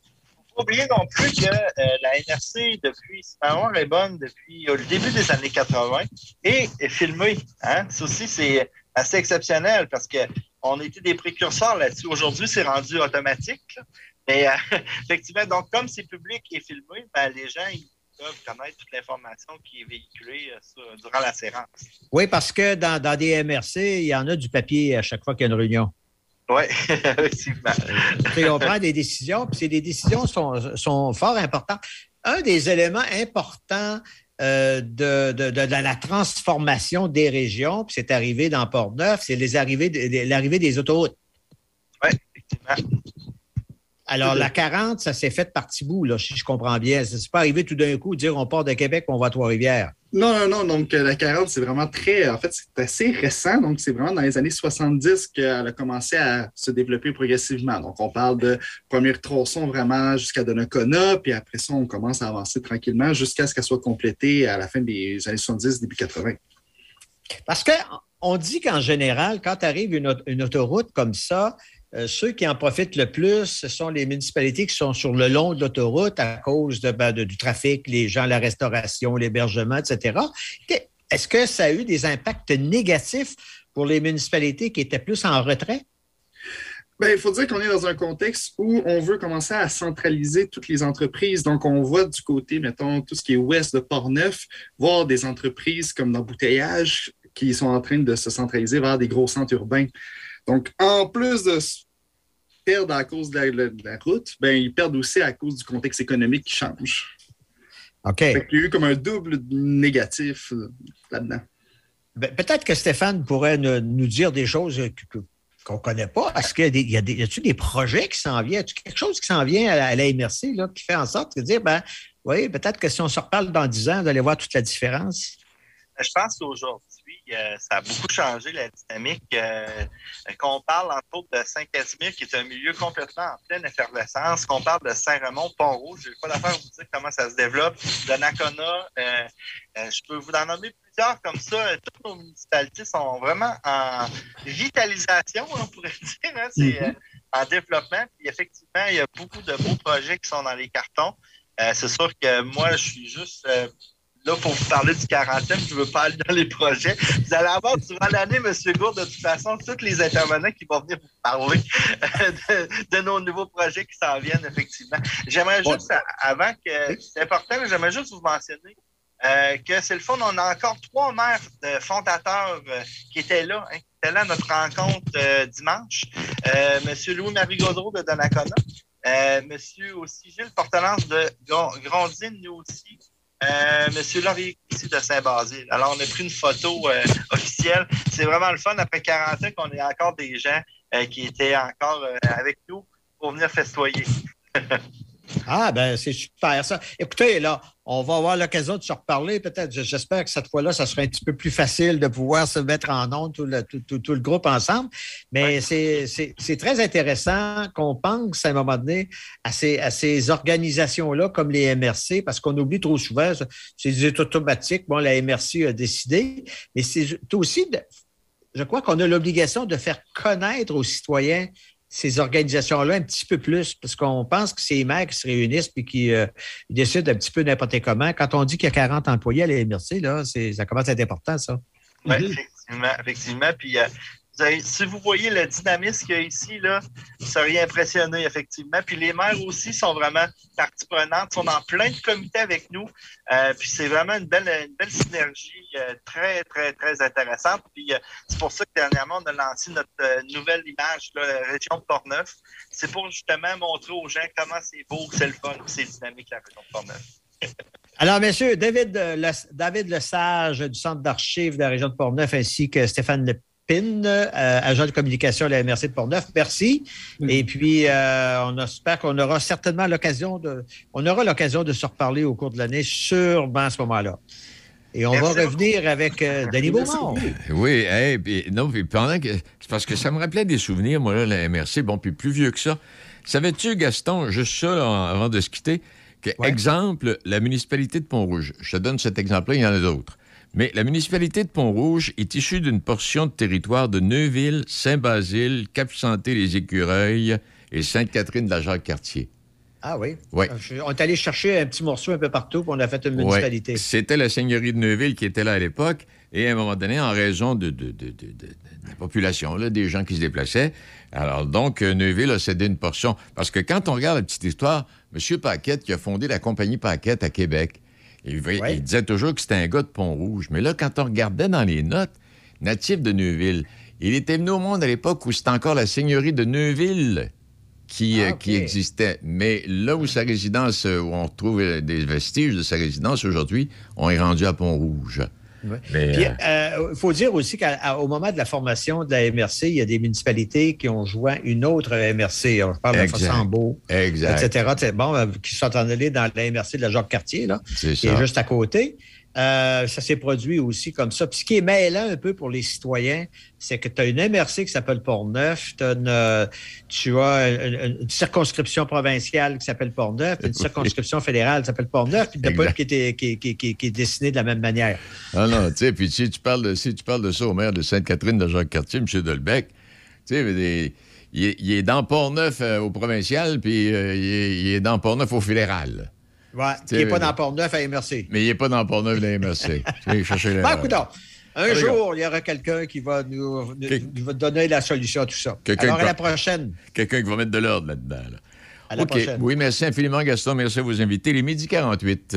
oublier non plus que euh, la NRC, depuis, mémoire est bonne, depuis euh, le début des années 80, est, est filmée. Hein? Ça aussi, c'est assez exceptionnel parce que on était des précurseurs là-dessus. Aujourd'hui, c'est rendu automatique. là. Mais euh, effectivement, donc comme c'est public et filmé, ben, les gens ils peuvent connaître toute l'information qui est véhiculée euh, sur- durant la séance. Oui, parce que dans, dans des MRC, il y en a du papier à chaque fois qu'il y a une réunion. Oui, effectivement. On prend des décisions, puis ces décisions sont, sont fort importantes. Un des éléments importants euh, de, de- de la transformation des régions, puis c'est arrivé dans Port-Neuf, c'est les arrivées, de- l'arrivée des autoroutes. Oui, effectivement. Alors, la 40, ça s'est fait par petits bouts, là, si je comprends bien. Ça s'est pas arrivé tout d'un coup, dire on part de Québec, on va à Trois-Rivières. Non, non, non. Donc, euh, la 40, c'est vraiment très. En fait, c'est assez récent. Donc, c'est vraiment dans les années 70 qu'elle a commencé à se développer progressivement. Donc, on parle de première tronçon vraiment jusqu'à Donnacona, puis après ça, on commence à avancer tranquillement jusqu'à ce qu'elle soit complétée à la fin des années 70, début 80. Parce que on dit qu'en général, quand arrive une autoroute comme ça, euh, ceux qui en profitent le plus, ce sont les municipalités qui sont sur le long de l'autoroute à cause ben, du trafic, les gens, la restauration, l'hébergement, etc. Est-ce que ça a eu des impacts négatifs pour les municipalités qui étaient plus en retrait? Ben, il faut dire qu'on est dans un contexte où on veut commencer à centraliser toutes les entreprises. Donc, on voit du côté, mettons, tout ce qui est ouest de Port-Neuf, voir des entreprises comme l'embouteillage qui sont en train de se centraliser vers des gros centres urbains. Donc, en plus de se perdre à cause de la, de la route, ben, ils perdent aussi à cause du contexte économique qui change. OK. Fait qu'il y a eu comme un double négatif euh, là-dedans. Ben, Peut-être que Stéphane pourrait ne- nous dire des choses qu'on ne connaît pas. Est-ce qu'il y a des, il y a des, y a-t-il des projets qui s'en viennent? Y a-t-il quelque chose qui s'en vient à la, à la MRC là, qui fait en sorte de dire, ben, oui, peut-être que si on se reparle dans 10 ans, vous allez voir toute la différence? Je pense qu'aujourd'hui, euh, ça a beaucoup changé la dynamique. euh, qu'on parle entre autres de Saint-Casimir, qui est un milieu complètement en pleine effervescence, qu'on parle de Saint-Raymond, Pont-Rouge, je n'ai pas l'affaire de vous dire comment ça se développe, de Nakona, euh, euh, je peux vous en nommer plusieurs comme ça. Toutes nos municipalités sont vraiment en vitalisation, on pourrait dire. hein. C'est euh, en développement. Puis effectivement, il y a beaucoup de beaux projets qui sont dans les cartons. Euh, c'est sûr que moi, je suis juste euh, là pour vous parler du quarantaine, je ne veux pas aller dans les projets. Vous allez avoir durant l'année, M. Gourde, de toute façon, tous les intervenants qui vont venir vous parler de, de nos nouveaux projets qui s'en viennent, effectivement. J'aimerais juste, avant que c'est important, j'aimerais juste vous mentionner euh, que c'est le fun. On a encore trois maires de fondateurs euh, qui étaient là, hein, qui étaient là à notre rencontre euh, dimanche. Euh, Monsieur Louis-Marie Gaudreau de Donnacona, euh, Monsieur aussi Gilles Portelance de Gron- Grondine, nous aussi. Monsieur Laurier ici de Saint-Basile. Alors, on a pris une photo euh, officielle. C'est vraiment le fun après 40 ans qu'on ait encore des gens euh, qui étaient encore euh, avec nous pour venir festoyer. Ah, ben c'est super ça. Écoutez, là, on va avoir l'occasion de se reparler peut-être. J'espère que cette fois-là, ça sera un petit peu plus facile de pouvoir se mettre en onde, tout le, tout, tout- tout le groupe ensemble. Mais c'est- c'est c'est très intéressant qu'on pense à un moment donné à ces, à ces organisations-là comme les MRC, parce qu'on oublie trop souvent, c'est des automatiques. Bon, la MRC a décidé, mais c'est aussi, de- je crois qu'on a l'obligation de faire connaître aux citoyens ces organisations-là un petit peu plus, parce qu'on pense que c'est les maires qui se réunissent puis qui euh, décident un petit peu n'importe comment. Quand on dit qu'il y a 40 employés à la MRC, là, ça commence à être important, ça. Oui, effectivement, effectivement. Puis, euh, si vous voyez le dynamisme qu'il y a ici, là, vous seriez impressionné, effectivement. Puis les maires aussi sont vraiment partie prenante, sont en plein de comités avec nous. Euh, puis c'est vraiment une belle, synergie euh, très, très, très intéressante. Puis euh, c'est pour ça que dernièrement, on a lancé notre nouvelle image, là, région de Portneuf. C'est pour justement montrer aux gens comment c'est beau, c'est le fun, c'est dynamique la région de Portneuf. Alors, messieurs, David, Le- David Lesage du Centre d'archives de la région de Portneuf ainsi que Stéphane Euh, agent de communication à la MRC de Portneuf, merci. Et puis, euh, on espère qu'on aura certainement l'occasion de, on aura l'occasion de se reparler au cours de l'année, sûrement à ce moment-là. Et on Merci va revenir avec euh, Denis Beaumont. Oui, hey, puis, non, puis pendant que. C'est parce que ça me rappelait des souvenirs, moi, là, la MRC. Bon, puis plus vieux que ça. Savais-tu, Gaston, juste ça, là, avant de se quitter, que, exemple, la municipalité de Pont-Rouge, je te donne cet exemple-là, il y en a d'autres. Mais la municipalité de Pont-Rouge est issue d'une portion de territoire de Neuville, Saint-Basile, Cap-Santé-les-Écureuils et Sainte-Catherine de la Jacques-Cartier. Ah oui? Ouais. Je- On est allé chercher un petit morceau un peu partout, puis on a fait une Ouais. municipalité. C'était la seigneurie de Neuville qui était là à l'époque. Et à un moment donné, en raison de, de- de- de- de- de la population, là, des gens qui se déplaçaient, alors donc, Neuville a cédé une portion. Parce que quand on regarde la petite histoire, M. Paquette, qui a fondé la compagnie Paquette à Québec, il, il disait toujours que c'était un gars de Pont-Rouge. Mais là, quand on regardait dans les notes, natif de Neuville, il était venu au monde à l'époque où c'était encore la seigneurie de Neuville qui, euh, qui existait. Mais là où sa résidence, euh, où on retrouve euh, des vestiges de sa résidence aujourd'hui, on est rendu à Pont-Rouge. Mais, Puis, euh, il faut dire aussi qu'au moment de la formation de la MRC, il y a des municipalités qui ont joint une autre MRC. Je parle de. Fossambeau, etc. Bon, euh, qui sont en allés dans la MRC de la Jacques-Cartier, là, qui est juste à côté. Euh, ça s'est produit aussi comme ça. Puis ce qui est mêlant un peu pour les citoyens, c'est que tu as une MRC qui s'appelle Port-Neuf, t'as une, euh, tu as une, une circonscription provinciale qui s'appelle Port-Neuf, une circonscription fédérale qui s'appelle Port-Neuf, puis pas qui, était- qui, qui, qui, qui est dessinée de la même manière. Ah non, tu sais, puis si tu parles de, si tu parles de ça au maire de Sainte-Catherine de Jacques-Cartier, M. Delbecq, tu sais, est, il est dans Port-Neuf euh, au provincial, puis euh, il, est, il est dans Port-Neuf au fédéral. Ouais, qui n'est pas dans Port-Neuf à MRC. Mais il n'est pas dans Port-Neuf la MRC. Ben, écoute donc, un jour, il y aura quelqu'un qui va nous, nous- nous va donner la solution à tout ça. Quelqu'un Alors, à qui la va- prochaine. Quelqu'un qui va mettre de l'ordre là-dedans. là. À la prochaine. Oui, merci infiniment, Gaston. Merci à vos invités. Les midi 48.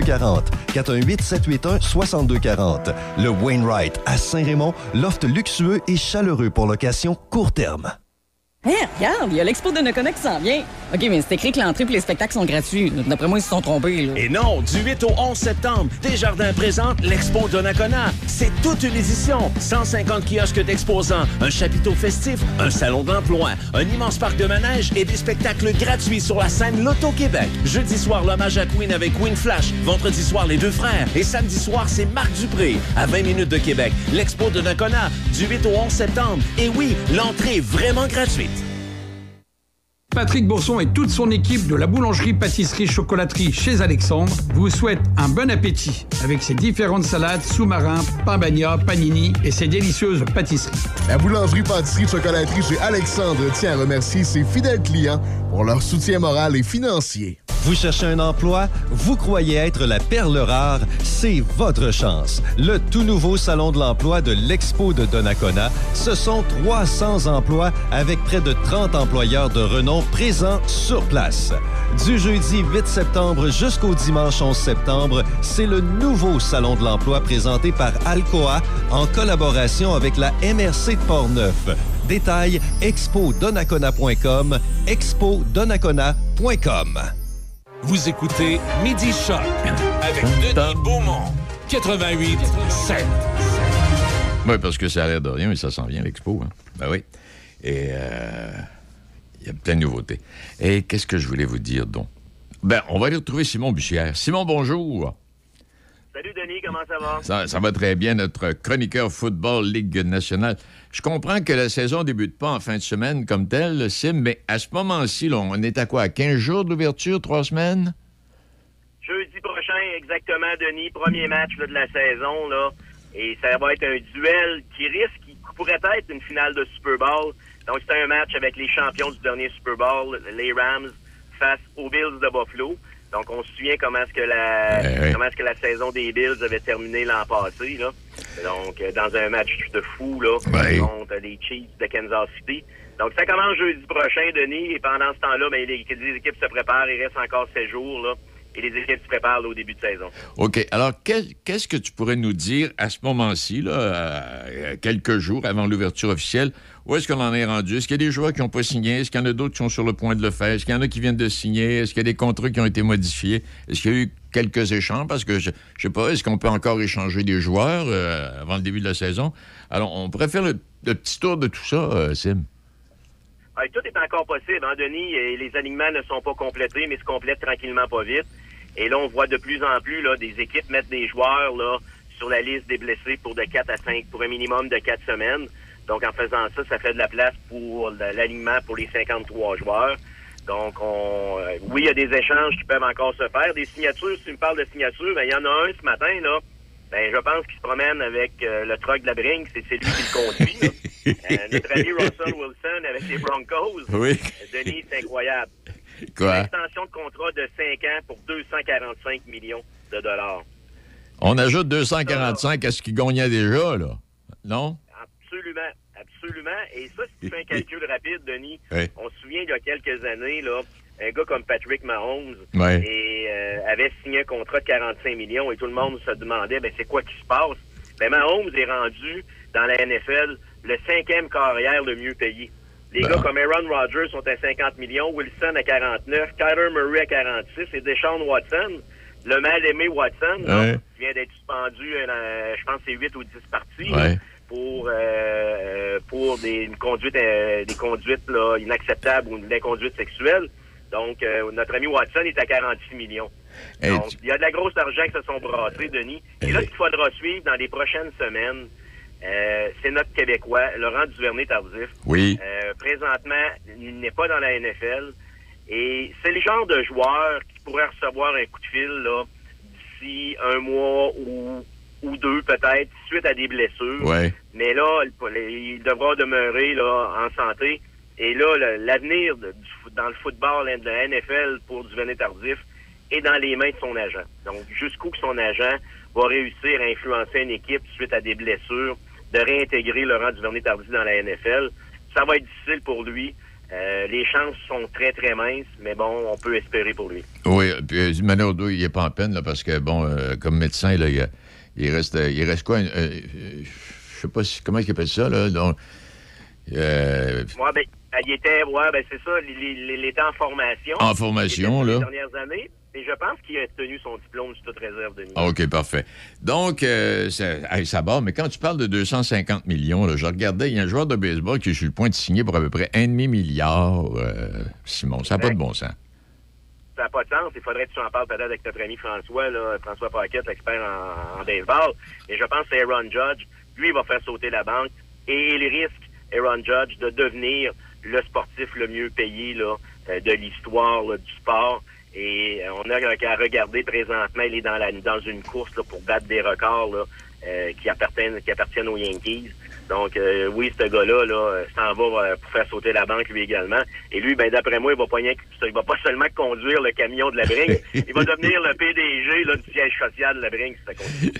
418 781 6240. Le Wainwright à Saint-Raymond, loft luxueux et chaleureux pour location court terme. Hé, regarde, il y a l'expo de Nakona qui s'en vient. OK, mais c'est écrit que l'entrée et les spectacles sont gratuits. D'après moi, ils se sont trompés. Là. Et non, du 8 au 11 septembre, Desjardins présente l'Expo Donnacona. C'est toute une édition. 150 kiosques d'exposants, un chapiteau festif, un salon d'emploi, un immense parc de manège et des spectacles gratuits sur la scène Loto-Québec. Jeudi soir, l'hommage à Queen avec Queen Flash. Vendredi soir, les deux frères. Et samedi soir, c'est Marc Dupré. À 20 minutes de Québec, l'Expo de Nakona, du 8 au 11 septembre. Et oui, l'entrée est vraiment gratuite. Patrick Bourson et toute son équipe de la boulangerie, pâtisserie, chocolaterie chez Alexandre vous souhaitent un bon appétit avec ses différentes salades, sous-marins, pain bagna, panini et ses délicieuses pâtisseries. La boulangerie, pâtisserie, chocolaterie chez Alexandre tient à remercier ses fidèles clients pour leur soutien moral et financier. Vous cherchez un emploi? Vous croyez être la perle rare? C'est votre chance. Le tout nouveau Salon de l'emploi de l'Expo de Donnacona, ce sont 300 emplois avec près de 30 employeurs de renom présents sur place. Du jeudi 8 septembre jusqu'au dimanche 11 septembre, c'est le nouveau Salon de l'emploi présenté par Alcoa en collaboration avec la MRC de Portneuf. Détails expodonnacona.com, expodonnacona.com. Vous écoutez Midi Choc avec Denis Beaumont. 88 7. Oui, parce que ça a l'air de rien, mais ça s'en vient, l'expo. Hein? Ben oui. Et euh, il y a plein de nouveautés. Et qu'est-ce que je voulais vous dire, donc? Ben, on va aller retrouver Simon Bussière. Simon, bonjour. Salut Denis, comment ça va? Ça, ça va très bien, notre chroniqueur football Ligue nationale. Je comprends que la saison débute pas en fin de semaine comme telle, Sim, mais à ce moment-ci, on est à quoi? À 15 jours de l'ouverture, trois semaines? Jeudi prochain, exactement, Denis, premier match là, de la saison, là. Et ça va être un duel qui risque, qui pourrait être une finale de Super Bowl. Donc, c'est un match avec les champions du dernier Super Bowl, les Rams, face aux Bills de Buffalo. Donc, on se souvient comment est-ce que la Eh oui. comment est-ce que la saison des Bills avait terminé l'an passé, là. Donc, euh, dans un match de fou, là, contre les Chiefs de Kansas City. Donc, ça commence jeudi prochain, Denis, et pendant ce temps-là, ben, les, les équipes se préparent. Il reste encore sept jours, là. et les équipes se préparent là, au début de saison. OK. Alors, qu'est-ce que tu pourrais nous dire à ce moment-ci, là, à quelques jours avant l'ouverture officielle? Où est-ce qu'on en est rendu? Est-ce qu'il y a des joueurs qui n'ont pas signé? Est-ce qu'il y en a d'autres qui sont sur le point de le faire? Est-ce qu'il y en a qui viennent de signer? Est-ce qu'il y a des contrats qui ont été modifiés? Est-ce qu'il y a eu quelques échanges? Parce que, je ne sais pas, est-ce qu'on peut encore échanger des joueurs euh, avant le début de la saison? Alors, on pourrait faire le, petit tour de tout ça, euh, Sim. Ah, tout est encore possible, hein, Denis? Les alignements ne sont pas complétés, mais se complètent tranquillement pas vite. Et là, on voit de plus en plus là, des équipes mettre des joueurs là, sur la liste des blessés pour de 4 à 5, pour un minimum de 4 semaines. Donc, en faisant ça, ça fait de la place pour l'alignement pour les 53 joueurs. Donc, on, euh, oui, il y a des échanges qui peuvent encore se faire. Des signatures, si tu me parles de signatures, ben, il y en a un ce matin, là. Ben, je pense qu'il se promène avec euh, le truck de la Brinks, c'est c'est lui qui le conduit. là. Euh, notre ami Russell Wilson avec les Broncos. Oui. Denis, c'est incroyable. Quoi? Une extension de contrat de 5 ans pour 245 millions de dollars. On ajoute 245 à ce qu'il gagnait déjà, là. Non? Absolument, absolument. Et ça, si tu fais un calcul rapide, Denis, Oui. on se souvient il y a quelques années, là, un gars comme Patrick Mahomes et, euh, avait signé un contrat de 45 millions et tout le monde se demandait, ben, c'est quoi qui se passe? Ben, Mahomes est rendu dans la NFL le cinquième carrière le mieux payé. Les Ben. gars comme Aaron Rodgers sont à 50 millions, Wilson à 49, Kyler Murray à 46 et Deshaun Watson, le mal-aimé Watson, là, qui vient d'être suspendu, euh, je pense c'est 8 ou 10 parties, Ouais. Pour euh, euh, pour des une conduite euh, des conduites là, inacceptables ou de l'inconduite sexuelle. Donc notre ami Watson est à 46 millions. Hey, Donc il y a de la grosse argent qui se sont brassés, Denis. Et là, ce qu'il faudra suivre dans les prochaines semaines, euh, c'est notre Québécois, Laurent Duvernay-Tardif. Oui. Euh, présentement, il n'est pas dans la NFL. Et c'est le genre de joueur qui pourrait recevoir un coup de fil là d'ici un mois ou, ou deux peut-être, suite à des blessures. Ouais. Mais là, il- devra demeurer là, en santé. Et là, l'avenir dans le football de la NFL pour Duvernay Tardif est dans les mains de son agent. Donc, jusqu'où que son agent va réussir à influencer une équipe suite à des blessures, de réintégrer Laurent Duvernay Tardif dans la NFL, ça va être difficile pour lui. Euh, les chances sont très, très minces, mais bon, on peut espérer pour lui. Oui, puis euh, d'une manière ou d'autre, il n'est pas en peine, là, parce que, bon, euh, comme médecin, là, il, y a- il reste, euh, il reste quoi? euh, je sais pas si, comment il appelle ça, là? Donc, euh, Ouais, ben, il était, ouais, ben, c'est ça, il, était en formation. En formation, là. Les dernières années. Et je pense qu'il a tenu son diplôme sous toute réserve de ah, OK, parfait. Donc, euh, ça, hey, ça barre, mais quand tu parles de 250 millions, là, je regardais, il y a un joueur de baseball qui est sur le point de signer pour à peu près un demi-milliard. euh, Simon, ça n'a pas de bon sens. Ça n'a pas de sens. Il faudrait que tu en parles peut-être avec notre ami François, François Paquette, l'expert en, en baseball. Mais je pense que c'est Aaron Judge. Lui, il va faire sauter la banque. Et il risque, Aaron Judge, de devenir le sportif le mieux payé là, euh, de l'histoire du sport. Et euh, on a qu'à regarder présentement, il est dans, la, dans une course là, pour battre des records là, euh, qui, appartiennent, qui appartiennent aux Yankees. Donc, euh, oui, ce gars-là là, euh, s'en va euh, pour faire sauter la banque, lui également. Et lui, ben d'après moi, il va pas il va pas seulement conduire le camion de la Brinks, il va devenir le PDG là, du siège social de la Brinks. si ça continue.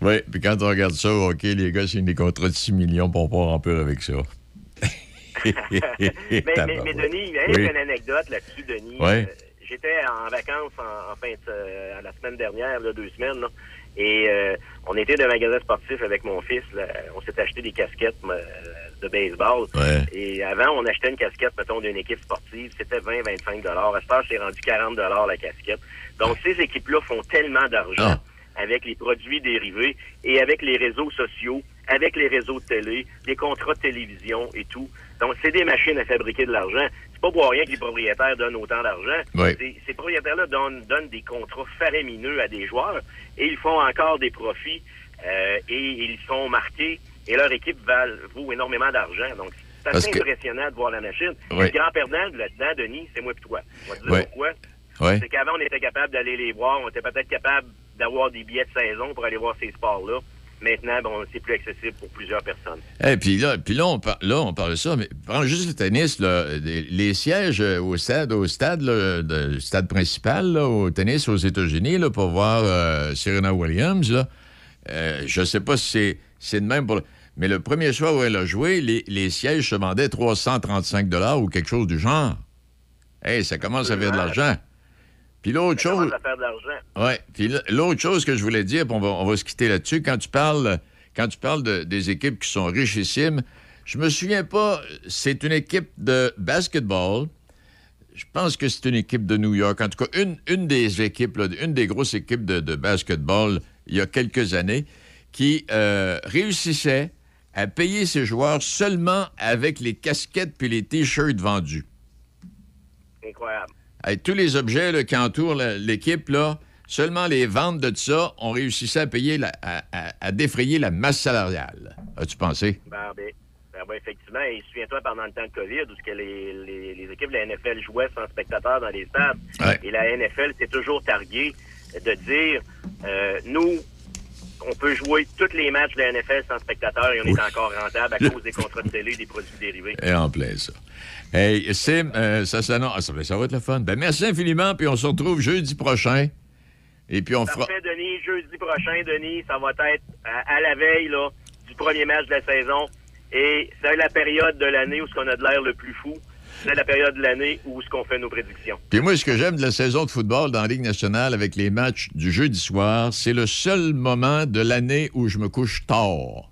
Oui, puis quand on regarde ça, OK, les gars, c'est des contrats de 6 millions, pour pas remplir avec ça. mais, mais, mais Denis, il y a Oui. une anecdote là-dessus, Denis. Euh, J'étais en vacances en, en fin de, euh, la semaine dernière, là, deux semaines, là, et euh, on était dans un magasin sportif avec mon fils. là. on s'est acheté des casquettes euh, de baseball. Ouais. Et avant, on achetait une casquette, mettons, d'une équipe sportive, c'était 20-25 À ce temps, c'est rendu 40 la casquette. Donc, ces équipes-là font tellement d'argent avec les produits dérivés et avec les réseaux sociaux, avec les réseaux de télé, des contrats de télévision et tout. Donc, c'est des machines à fabriquer de l'argent. C'est pas pour rien que les propriétaires donnent autant d'argent. Oui. Ces- Ces propriétaires-là donnent, donnent des contrats faramineux à des joueurs et ils font encore des profits euh, et ils sont marqués et leur équipe vaut énormément d'argent. Donc, c'est Parce assez que- impressionnant de voir la machine. Oui. Le grand perdant là-dedans, Denis, c'est moi et toi. On va te dire Oui. pourquoi. C'est qu'avant, on était capable d'aller les voir. On était peut-être capable d'avoir des billets de saison pour aller voir ces sports-là. Maintenant, bon, c'est plus accessible pour plusieurs personnes. Et puis là, puis là, on par- là, on parle de ça, mais prends juste le tennis, là, les, les sièges euh, au stade, au stade, là, de- le stade principal, là, au tennis aux États-Unis, pour voir euh, Serena Williams, là, euh, je sais pas si c'est, de même pour... Mais le premier soir où elle a joué, les, les sièges se vendaient 335 ou quelque chose du genre. Hey, ça commence à faire de l'argent. Puis l'autre chose... Oui. Puis l'autre chose que je voulais dire, puis on va, on va se quitter là-dessus, quand tu parles, quand tu parles de- des équipes qui sont richissimes, je me souviens pas, c'est une équipe de basketball. Je pense que c'est une équipe de New York. En tout cas, une, une des équipes, là, une des grosses équipes de, de basketball il y a quelques années, qui euh, réussissait à payer ses joueurs seulement avec les casquettes puis les T-shirts vendus. Incroyable. Avec tous les objets là, qui entourent l'équipe, là, seulement les ventes de ça, on réussissait à payer, la- à, à- à défrayer la masse salariale. As-tu pensé? Ben, ben, ben, ben, effectivement, et souviens-toi pendant le temps de COVID où que les, les, les équipes de la NFL jouaient sans spectateurs dans les stades. Ouais. Et la NFL s'est toujours targuée de dire euh, nous, on peut jouer tous les matchs de la NFL sans spectateurs et on est encore rentable à cause des contrats de télé et des produits dérivés. Et en plein ça. Hey, Sim, euh, ça, s'annonce- ah, ça, va- ça va être le fun. Ben, merci infiniment, puis on se retrouve jeudi prochain. Et puis on fera. Parfait, Denis. Jeudi prochain, Denis, ça va être à, à la veille là, du premier match de la saison. Et c'est la période de l'année où ce qu'on a de l'air le plus fou. C'est la période de l'année où ce qu'on fait nos prédictions. Puis moi, ce que j'aime de la saison de football dans la Ligue nationale avec les matchs du jeudi soir, c'est le seul moment de l'année où je me couche tard.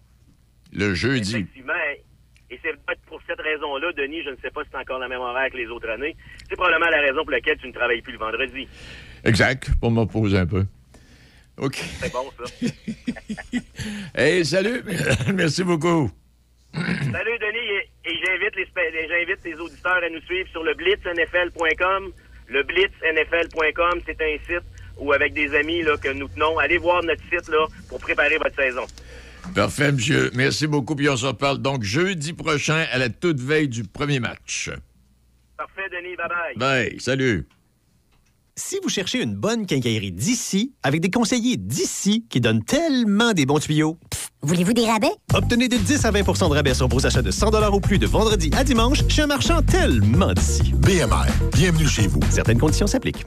Le jeudi. Effectivement. Et c'est peut-être pour cette raison-là, Denis, je ne sais pas si c'est encore la même horaire que les autres années. C'est probablement la raison pour laquelle tu ne travailles plus le vendredi. Exact, pour m'opposer un peu. OK. C'est bon, ça. Hey, salut. Merci beaucoup. Salut, Denis. Et, et j'invite les- j'invite les auditeurs à nous suivre sur le blitznfl.com. Le blitznfl.com, c'est un site où, avec des amis là, que nous tenons, allez voir notre site là, pour préparer votre saison. Parfait, monsieur. Merci beaucoup. Puis on se reparle donc jeudi prochain à la toute veille du premier match. Parfait, Denis. Bye-bye. Bye. Salut. Si vous cherchez une bonne quincaillerie d'ici, avec des conseillers d'ici qui donnent tellement des bons tuyaux, Voulez-vous des rabais? obtenez de 10 à 20% de rabais sur vos achats de 100 ou plus de vendredi à dimanche chez un marchand tellement d'ici. BMR, bienvenue chez vous. Certaines conditions s'appliquent.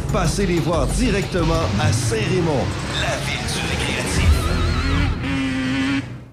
Passez les voir directement à Saint-Raymond, la ville du récréatif.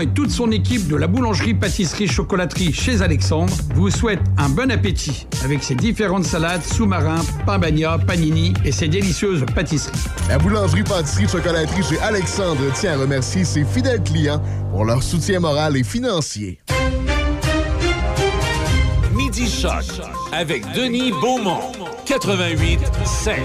et toute son équipe de la boulangerie-pâtisserie-chocolaterie chez Alexandre vous souhaitent un bon appétit avec ses différentes salades, sous-marins, pain bagna, panini et ses délicieuses pâtisseries. La boulangerie pâtisserie chocolaterie chez Alexandre tient à remercier ses fidèles clients pour leur soutien moral et financier. Midi Choc avec Denis Beaumont. 88 5.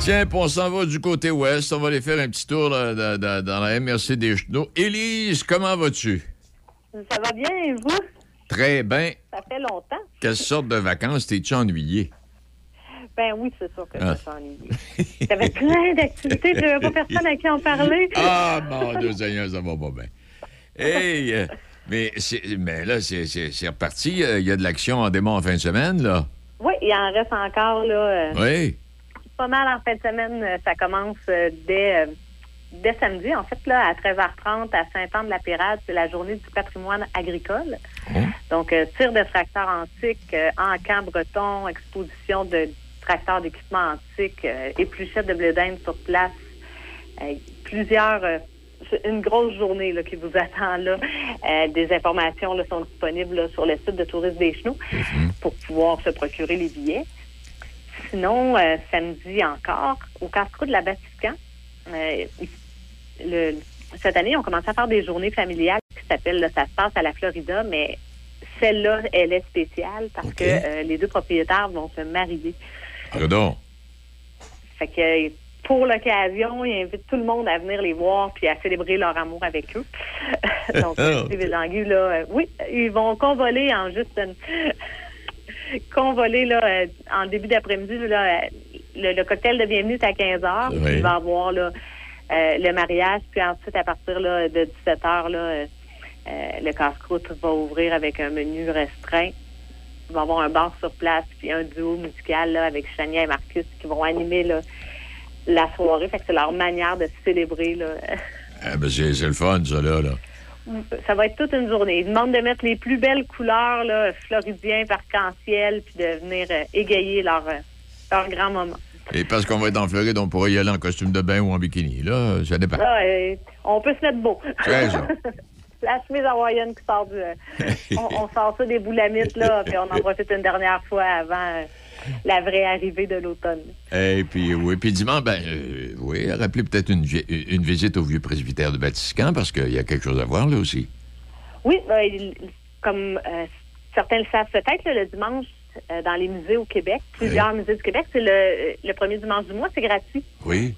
Tiens, puis on s'en va du côté ouest. On va aller faire un petit tour là, dans, la MRC des Genoux. Élise, comment vas-tu? Ça va bien, et vous? Très bien. Ça fait longtemps. Quelle sorte de vacances? T'es-tu ennuyé? Ben oui, c'est sûr que Ah. je suis ennuyée. J'avais plein d'activités, je n'avais pas personne à qui en parler. Ah, mon Dieu Seigneur, ça va pas bien. Hey, euh, mais, là, c'est reparti. Euh, Il y a de l'action en démon en fin de semaine, là. Oui, il en reste encore, là. euh, Oui. Pas mal en fin de semaine. euh, Ça commence euh, dès, euh, dès samedi, en fait, là, à 13h30 à Saint-Anne-de-la-Pérade. C'est la journée du patrimoine agricole. Donc, euh, tir de tracteurs antiques, euh, encamp breton, exposition de tracteurs d'équipement antique, euh, épluchettes de blé d'Inde sur place. Plusieurs... c'est une grosse journée là, qui vous attend là. Euh, des informations là, sont disponibles là, sur le site de Tourisme des Chenaux pour pouvoir se procurer les billets. Sinon, euh, samedi encore, au casse-cou de la Vatican, euh, le- cette année, on commence à faire des journées familiales qui s'appellent, ça se passe à la Florida, mais celle-là, elle est spéciale parce que euh, les deux propriétaires vont se marier. Pardon. Fait que pour l'occasion, ils invitent tout le monde à venir les voir puis à célébrer leur amour avec eux. Donc, Ah, Steve et Langu, là, euh, oui, ils vont convoler en juste une- convoler là, euh, en début d'après-midi. Là, euh, le, le cocktail de bienvenue est à 15 heures. Oui. Il va y avoir là, euh, le mariage, puis ensuite, à partir là, de 17 heures, là, euh, le casse-croûte va ouvrir avec un menu restreint. Il va y avoir un bar sur place, puis un duo musical là, avec Chania et Marcus qui vont animer là, la soirée. Fait que c'est leur manière de célébrer. Là. Ah, ben, c'est c'est le fun, ça, là. là. Ça va être toute une journée. Ils demandent de mettre les plus belles couleurs là, floridiens, arc-en-ciel, puis de venir euh, égayer leur, euh, leur grand moment. Et parce qu'on va être en Floride, on pourra y aller en costume de bain ou en bikini. Là, ça dépend. Là, euh, on peut se mettre beau. C'est ça. La chemise hawaïenne qui sort du... on, on sort ça des boulamites, là, puis on en profite une dernière fois avant la vraie arrivée de l'automne. Et puis, oui, puis dimanche, ben, euh, oui, rappelez peut-être une, vi- une visite au vieux presbytère de Vatican, parce qu'il y a quelque chose à voir là aussi. Oui, ben, comme euh, certains le savent peut-être, le dimanche, euh, dans les musées au Québec, plusieurs musées du Québec, c'est le, le premier dimanche du mois, c'est gratuit. Oui.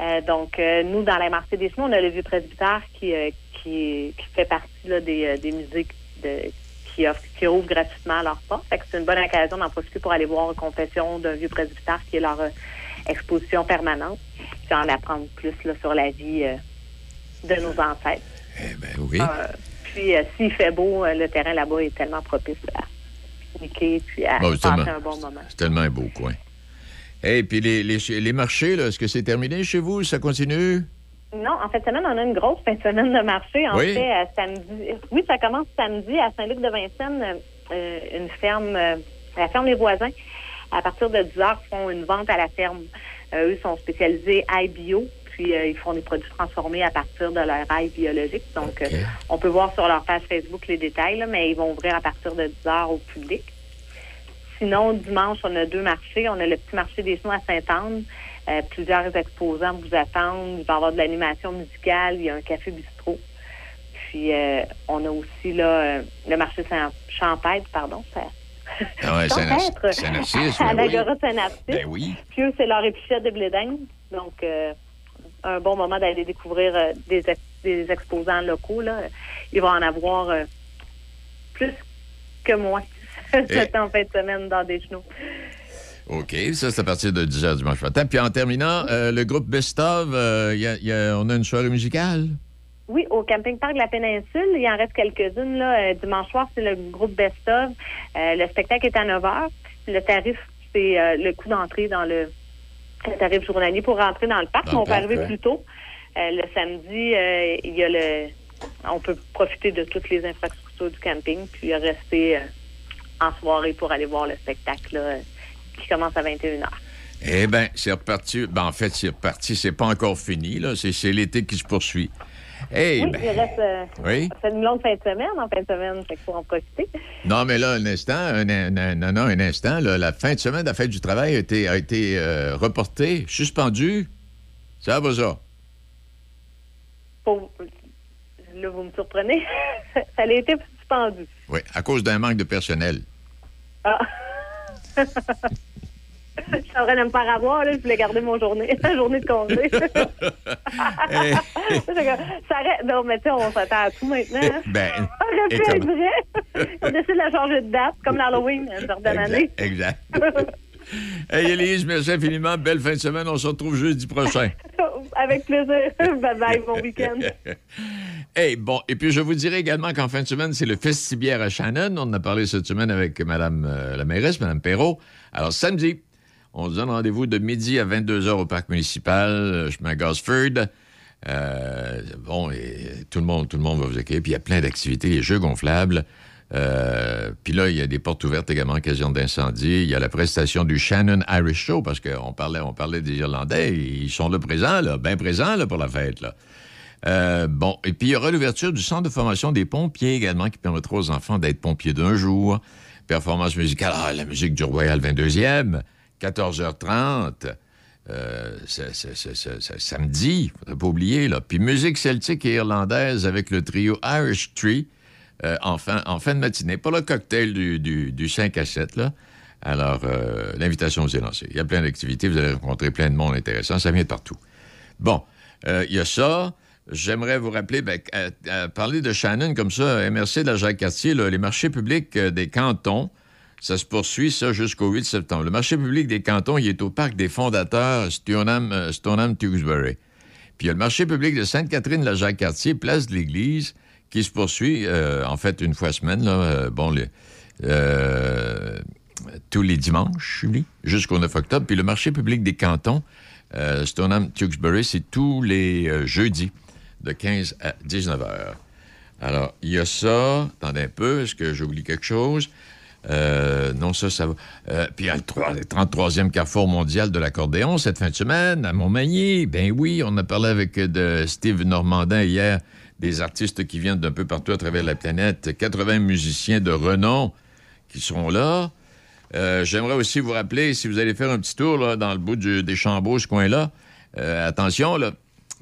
Euh, donc, euh, nous, dans la marché des chemins, on a le vieux presbytère qui, euh, qui, qui fait partie là, des, euh, des musées de- qui, offrent, qui ouvrent gratuitement leurs portes. C'est une bonne occasion d'en profiter pour aller voir Confession d'un vieux presbytère qui est leur euh, exposition permanente, puis en apprendre plus là, sur la vie euh, de nos ancêtres. Ben oui. Euh, puis, s'il fait beau, le terrain là-bas est tellement propice à pique-niquer puis à Bon, passer un bon moment. C'est tellement un beau coin. Et puis les, les, les marchés, est-ce que c'est terminé chez vous? Ça continue? Non, en fait, semaine, on a une grosse fin de semaine de marché. En Oui. fait, à samedi. Oui, ça commence samedi à Saint-Luc-de-Vincennes, euh, une ferme, euh, la ferme Les Voisins. À partir de 10 heures, font une vente à la ferme. Euh, eux sont spécialisés ail bio, puis ils font des produits transformés à partir de leur ail biologique. Donc, on peut voir sur leur page Facebook les détails, là, mais ils vont ouvrir à partir de 10 heures au public. Sinon, dimanche, on a deux marchés. On a le petit marché des Snows à Sainte-Anne. Euh, plusieurs exposants vous attendent. Il va y avoir de l'animation musicale. Il y a un café bistrot. Puis, euh, on a aussi là, euh, le marché Saint Champêtre, pardon. Ça... Ah ouais, Champêtre, Saint-Narcisse, à ben oui. l'Agora Saint-Narcisse. Ben oui. Puis eux, c'est leur épichet de blé. Donc, euh, un bon moment d'aller découvrir des, ex- des exposants locaux. Là. Ils vont en avoir euh, plus que moi cette en fin de semaine dans des genoux. OK, ça, c'est à partir de 10 h dimanche matin. Puis en terminant, euh, le groupe Best of, euh, y a- y a- on a une soirée musicale? Oui, au camping-parc de la péninsule, il en reste quelques-unes. Là. Euh, dimanche soir, c'est le groupe Best of. Euh, le spectacle est à 9 h. Le tarif, c'est le coût d'entrée dans le, le tarif journalier pour rentrer dans le parc. Dans mais le on peut parc, arriver ouais. plus tôt. Le samedi, il y a le. On peut profiter de toutes les infrastructures du camping, puis rester en soirée pour aller voir le spectacle là, qui commence à 21 h. Eh bien, c'est reparti. Ben, en fait, c'est reparti. C'est pas encore fini, là. C'est l'été qui se poursuit. Eh oui, ben, il reste. euh, oui. C'est une longue fin de semaine, en fin de semaine, fait qu'il faut en profiter. Non, mais là, un instant, un, un- un- non, non, un instant, là, la fin de semaine de la fête du travail a été, a été euh, reportée, suspendue. Ça va, ça? Faut- Là, vous me surprenez. ça a été suspendu. Oui, à cause d'un manque de personnel. Ah. Je suis en train de me faire avoir, là. Je voulais garder mon journée, la journée de congé. ça reste... Non, mais tu sais, on s'attend à tout maintenant. hein. Ben, Ça aurait et pu être comment? vrai. On décide de la changer de date, comme l'Halloween, une certaine année. Exact. Hey, Élise, merci infiniment. Belle fin de semaine. On se retrouve jeudi prochain. Avec plaisir. Bye-bye, bon week-end. Hey, bon, et puis je vous dirais également qu'en fin de semaine, c'est le Festibière à Shannon. On en a parlé cette semaine avec Mme euh, la mairesse, Mme Perrault. Alors, samedi, on se donne rendez-vous de midi à 22h au parc municipal, euh, chemin Gosford. Euh, bon, et tout le monde, tout le monde va vous accueillir. Puis il y a plein d'activités, les jeux gonflables. Euh, puis là, il y a des portes ouvertes également en occasion d'incendie. Il y a la prestation du Shannon Irish Show, parce qu'on parlait, on parlait des Irlandais. Ils sont là présents, bien présents là, pour la fête. Euh, bon, et puis il y aura l'ouverture du centre de formation des pompiers également qui permettra aux enfants d'être pompiers d'un jour. Performance musicale, ah, la musique du Royal 22e, 14h30. Euh, c'est- samedi, faudrait pas oublier. Puis musique celtique et irlandaise avec le trio Irish Tree euh, en, fin, de matinée pour le cocktail du, du- du 5 à 7. Là. Alors, euh, l'invitation vous est lancée. Il y a plein d'activités, vous allez rencontrer plein de monde intéressant, ça vient de partout. Bon, euh, il y a ça. J'aimerais vous rappeler, ben, parler de Shannon comme ça, MRC de la Jacques-Cartier, les marchés publics des cantons, ça se poursuit, ça, jusqu'au 8 septembre. Le marché public des cantons, il est au parc des fondateurs Stoneham, euh, Stoneham Tewksbury. Puis il y a le marché public de Sainte-Catherine de la Jacques-Cartier, place de l'Église, qui se poursuit, euh, en fait, une fois semaine, là, euh, bon, euh, tous les dimanches, Julie, jusqu'au 9 octobre. Puis le marché public des cantons, Stoneham Tewksbury, c'est tous les jeudis de 15 à 19 heures. Alors, il y a ça. Attendez un peu, est-ce que j'oublie quelque chose? Non, ça, ça va. Puis il y a le, trois- le 33e Carrefour mondial de l'accordéon cette fin de semaine à Montmagny. Ben oui, on a parlé avec de Steve Normandin hier, des artistes qui viennent d'un peu partout à travers la planète, 80 musiciens de renom qui seront là. Euh, J'aimerais aussi vous rappeler, si vous allez faire un petit tour là, dans le bout du- des Chambeaux, ce coin-là, euh, attention, là,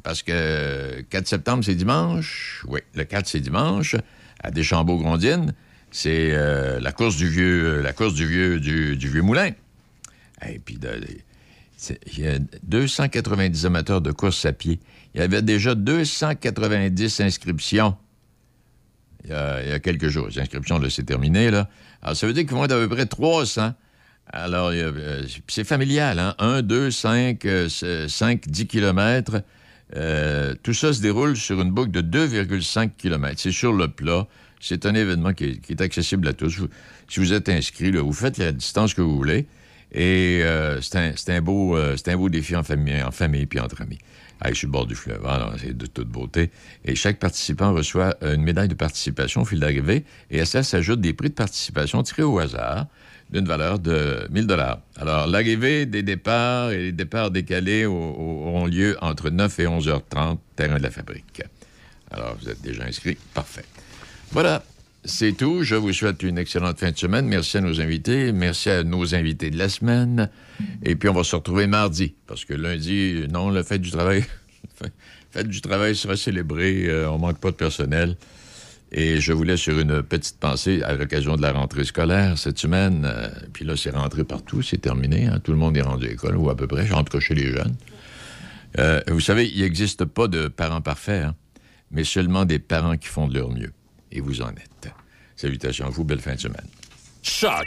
parce que 4 septembre, c'est dimanche. Oui, le 4, c'est dimanche, à Deschambault-Grondines. C'est euh, la course du vieux, la course du vieux, du, vieux moulin. Et puis, il y a 290 amateurs de course à pied. Il y avait déjà 290 inscriptions il y a, quelques jours. Les inscriptions, là, c'est terminé, là. Alors, ça veut dire qu'ils vont être à peu près 300. Alors, euh, c'est familial, hein? 1, 2, 5, 5, 10 kilomètres. Euh, tout ça se déroule sur une boucle de 2,5 km. C'est sur le plat. C'est un événement qui est, accessible à tous. Si vous êtes inscrit, vous faites la distance que vous voulez. Et c'est un, c'est un beau, euh, c'est un beau défi en famille, en famille puis entre amis. Allez, sur le bord du fleuve, alors c'est de toute beauté. Et chaque participant reçoit une médaille de participation au fil d'arrivée. Et à ça s'ajoutent des prix de participation tirés au hasard d'une valeur de 1000 dollars. Alors, l'arrivée des départs et les départs décalés au- au- auront lieu entre 9 et 11h30, terrain de la fabrique. Alors, vous êtes déjà inscrit. Parfait. Voilà, c'est tout. Je vous souhaite une excellente fin de semaine. Merci à nos invités. Merci à nos invités de la semaine. Et puis, on va se retrouver mardi, parce que lundi, non, la fête du travail, fête du travail sera célébrée. Euh, on manque pas de personnel. Et je vous laisse sur une petite pensée à l'occasion de la rentrée scolaire cette semaine. Euh, puis là, c'est rentré partout, c'est terminé. hein. Tout le monde est rendu à l'école, ou à peu près, en tout cas chez les jeunes. Euh, vous savez, il n'existe pas de parents parfaits, hein, mais seulement des parents qui font de leur mieux. Et vous en êtes. Salutations à vous, belle fin de semaine. Choc.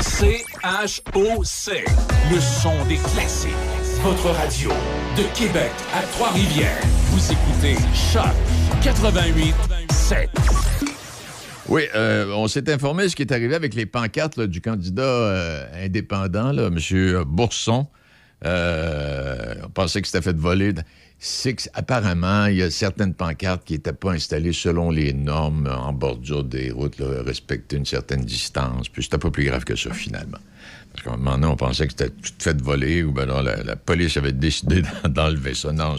C-H-O-C. Le son des classiques. Votre radio de Québec à Trois-Rivières. Vous écoutez Choc 88 7. Oui, euh, on s'est informé de ce qui est arrivé avec les pancartes là, du candidat euh, indépendant, là, M. Bourson. Euh, on pensait que c'était fait voler. C'est qu'apparemment, il y a certaines pancartes qui n'étaient pas installées selon les normes en bordure des routes, respecter une certaine distance. Puis c'était pas plus grave que ça, finalement. Parce qu'à un moment donné, on pensait que c'était tout fait voler ou ben non, la, police avait décidé d'en- d'enlever ça. Non,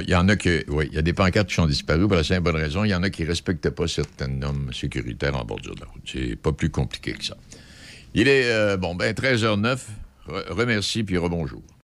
il y en a que, oui, il y a des pancartes qui sont disparues pour la simple raison. Il y en a qui ne respectaient pas certaines normes sécuritaires en bordure de la route. C'est pas plus compliqué que ça. Il est, euh, bon, ben, 13h09. Re- remercie puis rebonjour.